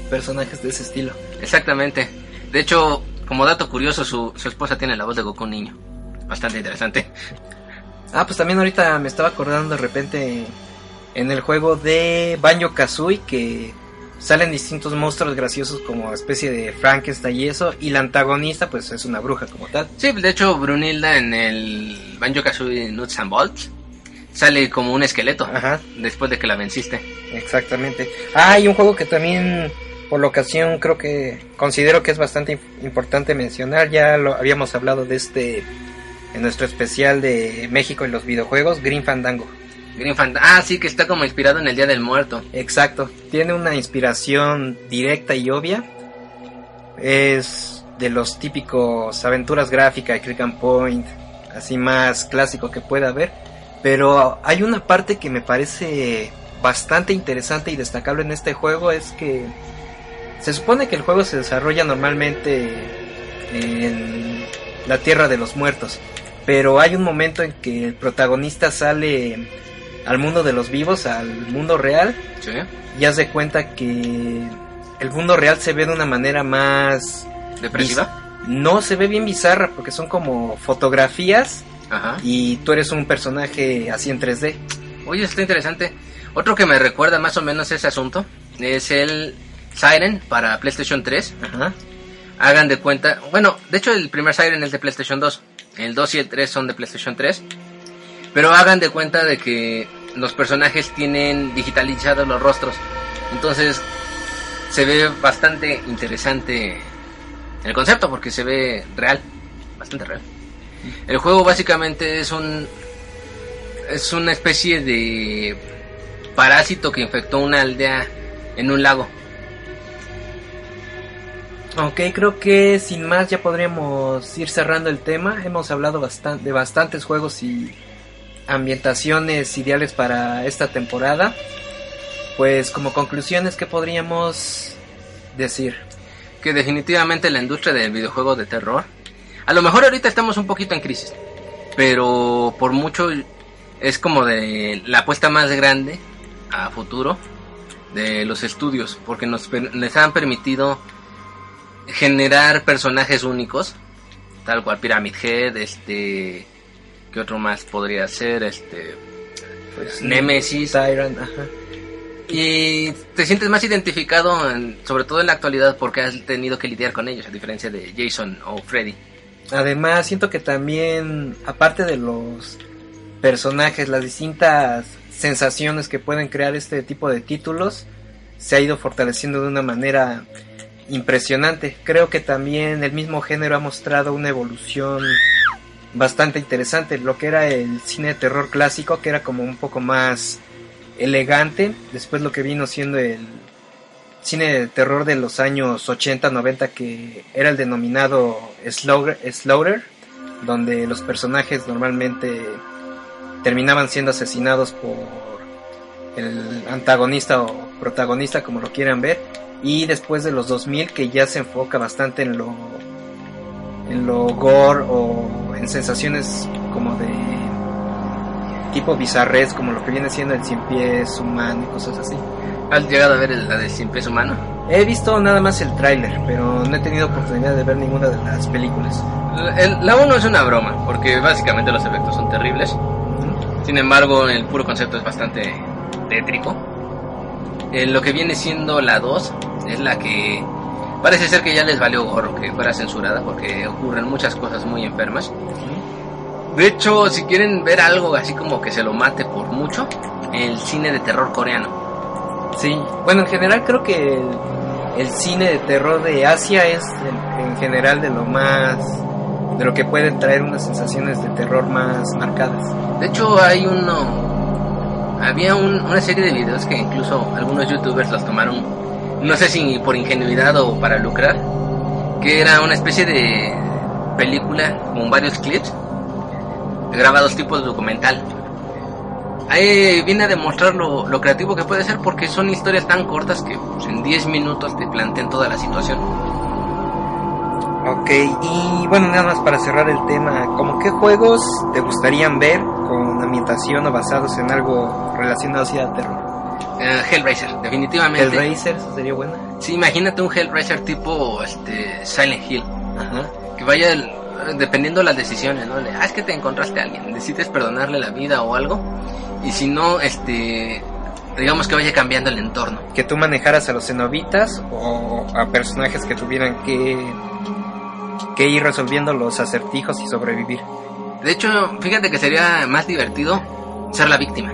[SPEAKER 1] personajes de ese estilo.
[SPEAKER 2] Exactamente. De hecho, como dato curioso, su, su esposa tiene la voz de Goku niño. Bastante interesante.
[SPEAKER 1] Ah, pues también ahorita me estaba acordando de repente en el juego de Banjo Kazooie que salen distintos monstruos graciosos como especie de Frankenstein y eso, y la antagonista pues es una bruja como tal.
[SPEAKER 2] Sí, de hecho, Brunilda en el Banjo Kazooie Nuts and Bolts sale como un esqueleto
[SPEAKER 1] Ajá,
[SPEAKER 2] después de que la venciste.
[SPEAKER 1] exactamente. Ah, y un juego que también por la ocasión creo que considero que es bastante im- importante mencionar, ya lo habíamos hablado de este en nuestro especial de México y los videojuegos, Green Fandango.
[SPEAKER 2] Green Fan- Ah, sí, que está como inspirado en el Día del Muerto.
[SPEAKER 1] Exacto, tiene una inspiración directa y obvia. Es de los típicos aventuras gráficas de Click and Point, así más clásico que pueda haber. Pero hay una parte que me parece bastante interesante y destacable en este juego, es que se supone que el juego se desarrolla normalmente en la Tierra de los Muertos. Pero hay un momento en que el protagonista sale al mundo de los vivos, al mundo real,
[SPEAKER 2] Sí.
[SPEAKER 1] y haz de cuenta que el mundo real se ve de una manera más...
[SPEAKER 2] ¿Depresiva?
[SPEAKER 1] No se ve bien bizarra porque son como fotografías
[SPEAKER 2] Ajá.
[SPEAKER 1] y tú eres un personaje así en 3D.
[SPEAKER 2] Oye, está interesante. Otro que me recuerda más o menos ese asunto es el Siren para PlayStation 3.
[SPEAKER 1] Ajá.
[SPEAKER 2] Hagan de cuenta, bueno, de hecho el primer Siren es de PlayStation 2, el 2 y el 3 son de PlayStation 3, pero hagan de cuenta de que los personajes tienen digitalizados los rostros, entonces se ve bastante interesante el concepto porque se ve real, bastante real. El juego básicamente es un es una especie de parásito que infectó una aldea en un lago.
[SPEAKER 1] Ok, creo que sin más ya podríamos ir cerrando el tema. Hemos hablado bastan- de bastantes juegos y ambientaciones ideales para esta temporada. Pues como conclusiones, ¿qué podríamos decir?
[SPEAKER 2] que definitivamente la industria del videojuego de terror, a lo mejor ahorita estamos un poquito en crisis, pero por mucho es como de la apuesta más grande a futuro de los estudios, porque nos les han permitido generar personajes únicos, tal cual Pyramid Head, este, ¿qué otro más podría ser? Este,
[SPEAKER 1] Pues
[SPEAKER 2] Nemesis.
[SPEAKER 1] Tyrant, ajá.
[SPEAKER 2] Y te sientes más identificado, en- sobre todo en la actualidad, porque has tenido que lidiar con ellos, a diferencia de Jason o Freddy.
[SPEAKER 1] Además, siento que también, aparte de los personajes, las distintas sensaciones que pueden crear este tipo de títulos, se ha ido fortaleciendo de una manera impresionante. Creo que también el mismo género ha mostrado una evolución bastante interesante. Lo que era el cine de terror clásico, que era como un poco más elegante. Después lo que vino siendo el cine de terror de los años 80, 90, que era el denominado Slaughter, donde los personajes normalmente terminaban siendo asesinados por el antagonista o protagonista, como lo quieran ver. Y después de los 2000, que ya se enfoca bastante en lo, en lo gore o en sensaciones como de tipo bizarres, como lo que viene siendo el cien pies humano y cosas así.
[SPEAKER 2] ¿Has llegado a ver la de cien pies humano?
[SPEAKER 1] He visto nada más el tráiler, pero no he tenido oportunidad de ver ninguna de las películas.
[SPEAKER 2] la 1 es una broma, porque básicamente los efectos son terribles. Sin embargo, el puro concepto es bastante tétrico. Eh, lo que viene siendo la 2 es la que parece ser que ya les valió gorro que fuera censurada porque ocurren muchas cosas muy enfermas. De hecho, si quieren ver algo así como que se lo mate por mucho, el cine de terror coreano.
[SPEAKER 1] Sí, bueno, en general creo que el, cine de terror de Asia es en general de lo más de lo que puede traer unas sensaciones de terror más marcadas.
[SPEAKER 2] De hecho, hay uno había una serie de videos que incluso algunos youtubers los tomaron, no sé si por ingenuidad o para lucrar, que era una especie de película con varios clips grabados tipo de documental. Ahí viene a demostrar lo, creativo que puede ser porque son historias tan cortas que pues, en 10 minutos te plantean toda la situación.
[SPEAKER 1] Ok, y bueno, nada más para cerrar el tema, ¿cómo qué juegos te gustarían ver con ambientación o basados en algo relacionado a terror?
[SPEAKER 2] Uh, Hellraiser, definitivamente.
[SPEAKER 1] Hellraiser, sería buena.
[SPEAKER 2] Sí, imagínate un Hellraiser tipo este, Silent Hill. Ajá. Que vaya dependiendo de las decisiones, ¿no? ah, es que te encontraste a alguien, decides perdonarle la vida o algo, y si no, este, digamos que vaya cambiando el entorno.
[SPEAKER 1] Que tú manejaras a los cenobitas o a personajes que tuvieran que, que ir resolviendo los acertijos y sobrevivir.
[SPEAKER 2] De hecho, fíjate que sería más divertido ser la víctima.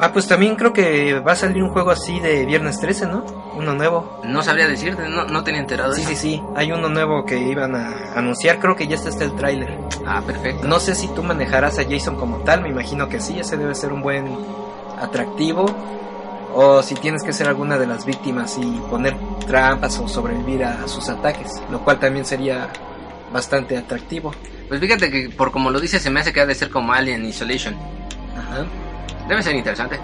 [SPEAKER 1] Ah, pues también creo que va a salir un juego así de Viernes 13, ¿no? Uno nuevo.
[SPEAKER 2] No sabría decirte, no, no tenía enterado.
[SPEAKER 1] Sí, sí, sí. Hay uno nuevo que iban a anunciar. Creo que ya está, está el tráiler.
[SPEAKER 2] Ah, perfecto.
[SPEAKER 1] No sé si tú manejarás a Jason como tal. Me imagino que sí. Ese debe ser un buen atractivo. O si tienes que ser alguna de las víctimas y poner trampas o sobrevivir a sus ataques. Lo cual también sería bastante atractivo.
[SPEAKER 2] Pues fíjate que por como lo dice se me hace que ha de ser como Alien Isolation. Ajá. Debe ser interesante.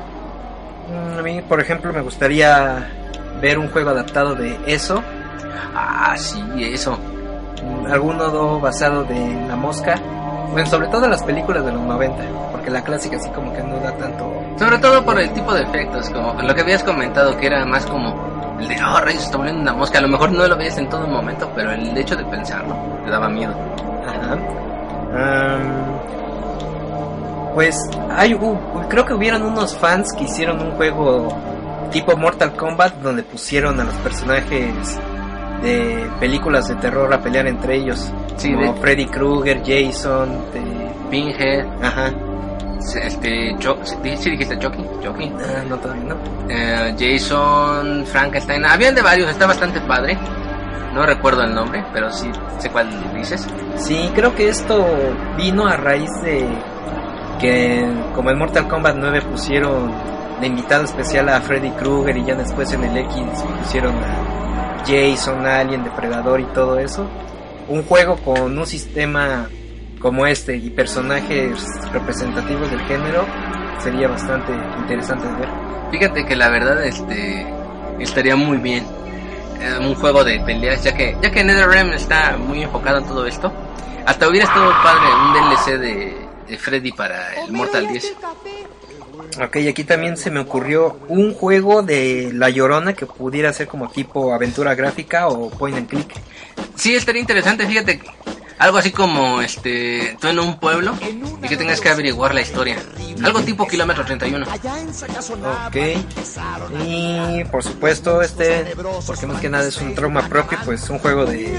[SPEAKER 1] Mm, a mí, por ejemplo, me gustaría ver un juego adaptado de eso.
[SPEAKER 2] Ah, sí, eso.
[SPEAKER 1] Mm, alguno basado de La Mosca. Bueno, sobre todo las películas de los 90, porque la clásica así como que no da tanto...
[SPEAKER 2] Sobre todo por el tipo de efectos, como lo que habías comentado, que era más como el de, oh, rayos, está volviendo una mosca. A lo mejor no lo veías en todo momento, pero el hecho de pensarlo te daba miedo. Ajá.
[SPEAKER 1] Pues hay, creo que hubieron unos fans que hicieron un juego tipo Mortal Kombat donde pusieron a los personajes de películas de terror a pelear entre ellos. Sí, como Freddy Krueger, Jason, de...
[SPEAKER 2] Pinhead.
[SPEAKER 1] Ajá.
[SPEAKER 2] Este, ¿sí dijiste Chucky? Chucky.
[SPEAKER 1] Ah, no, todavía no.
[SPEAKER 2] Eh, Jason, Frankenstein. Habían de varios, está bastante padre. No recuerdo el nombre, pero sí sé cuál dices.
[SPEAKER 1] Sí, creo que esto vino a raíz de que como en Mortal Kombat 9 pusieron de invitado especial a Freddy Krueger y ya después en el X pusieron a Jason, Alien, Depredador y todo eso. Un juego con un sistema como este y personajes representativos del género sería bastante interesante de ver.
[SPEAKER 2] Fíjate que la verdad este estaría muy bien eh, un juego de peleas ya que ya que NetherRealm está muy enfocado en todo esto. Hasta hubiera estado padre un DLC de Freddy para el Mortal 10.
[SPEAKER 1] Ok, aquí también se me ocurrió un juego de La Llorona que pudiera ser como tipo aventura gráfica o point and click.
[SPEAKER 2] Sí, estaría interesante, fíjate. Algo así como este tú en un pueblo y que tengas que averiguar la historia. Algo tipo kilómetro 31.
[SPEAKER 1] Ok. Y por supuesto, este, porque más que nada es un trauma propio, pues un juego de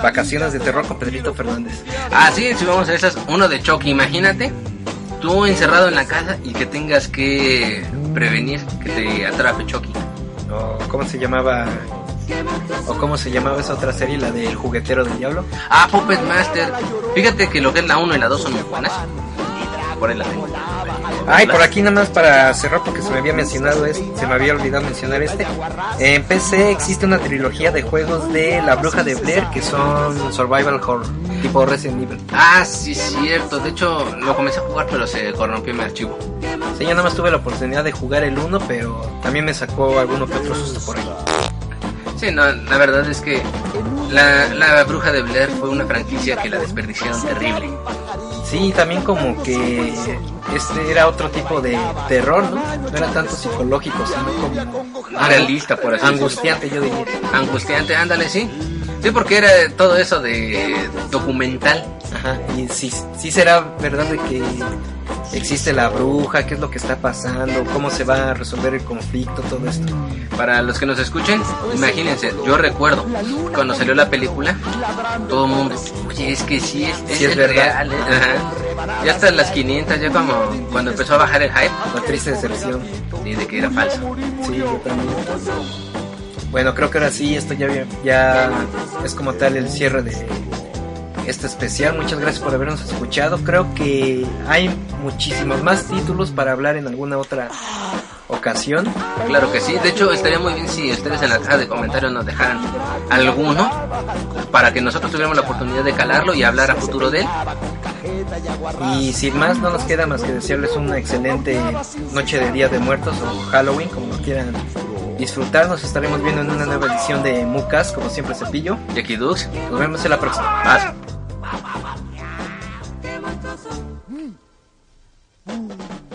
[SPEAKER 1] vacaciones de terror con Pedrito Fernández.
[SPEAKER 2] Ah, sí, si vamos a esas, uno de Chucky, imagínate. Tú encerrado en la casa y que tengas que prevenir que te atrape Chucky.
[SPEAKER 1] ¿Cómo se llamaba? O cómo se llamaba esa otra serie, la del juguetero del diablo.
[SPEAKER 2] Ah, Puppet Master. Fíjate que lo que es la 1 y la 2 son muy buenas. Por ahí la tengo.
[SPEAKER 1] Ay, por aquí nada más para cerrar porque se me había mencionado este, se me había olvidado mencionar este. En PC existe una trilogía de juegos de La Bruja de Blair que son survival horror, tipo Resident Evil.
[SPEAKER 2] Ah, sí, cierto. De hecho, lo comencé a jugar, pero se corrompió mi archivo.
[SPEAKER 1] Sí, yo nada más tuve la oportunidad de jugar el 1, pero también me sacó alguno que otro susto por ahí.
[SPEAKER 2] Sí, no, la verdad es que la, la Bruja de Blair fue una franquicia que la desperdiciaron terrible.
[SPEAKER 1] Sí, también como que este era otro tipo de terror, ¿no? No era tanto psicológico, sino como
[SPEAKER 2] Realista, por así
[SPEAKER 1] angustiante, yo diría.
[SPEAKER 2] Angustiante, ándale, sí. Sí, porque era todo eso de documental.
[SPEAKER 1] Ajá, y sí, sí será verdad de que existe la bruja, qué es lo que está pasando, cómo se va a resolver el conflicto, todo esto.
[SPEAKER 2] Para los que nos escuchen, imagínense, yo recuerdo cuando salió la película, todo el mundo, oye, es que sí, es,
[SPEAKER 1] Sí, es verdad.
[SPEAKER 2] real, ¿eh?". Ajá. Ya hasta las 500, ya como cuando empezó a bajar el hype,
[SPEAKER 1] La triste decepción.
[SPEAKER 2] y de que era falso.
[SPEAKER 1] Sí, yo también. Bueno, creo que ahora sí, esto ya, ya es como tal el cierre de este especial. Muchas gracias por habernos escuchado. Creo que hay muchísimos más títulos para hablar en alguna otra ocasión.
[SPEAKER 2] Claro que sí, de hecho estaría muy bien si ustedes en la caja de comentarios nos dejaran alguno para que nosotros tuviéramos la oportunidad de calarlo y hablar a futuro de él.
[SPEAKER 1] Y sin más, no nos queda más que desearles una excelente noche de Día de Muertos o Halloween, como quieran disfrutar. Nos estaremos viendo en una nueva edición de Mucas, como siempre cepillo.
[SPEAKER 2] Jackie Dux,
[SPEAKER 1] Nos vemos en la próxima.
[SPEAKER 2] paz. Yeah. Qué. Mm. mm.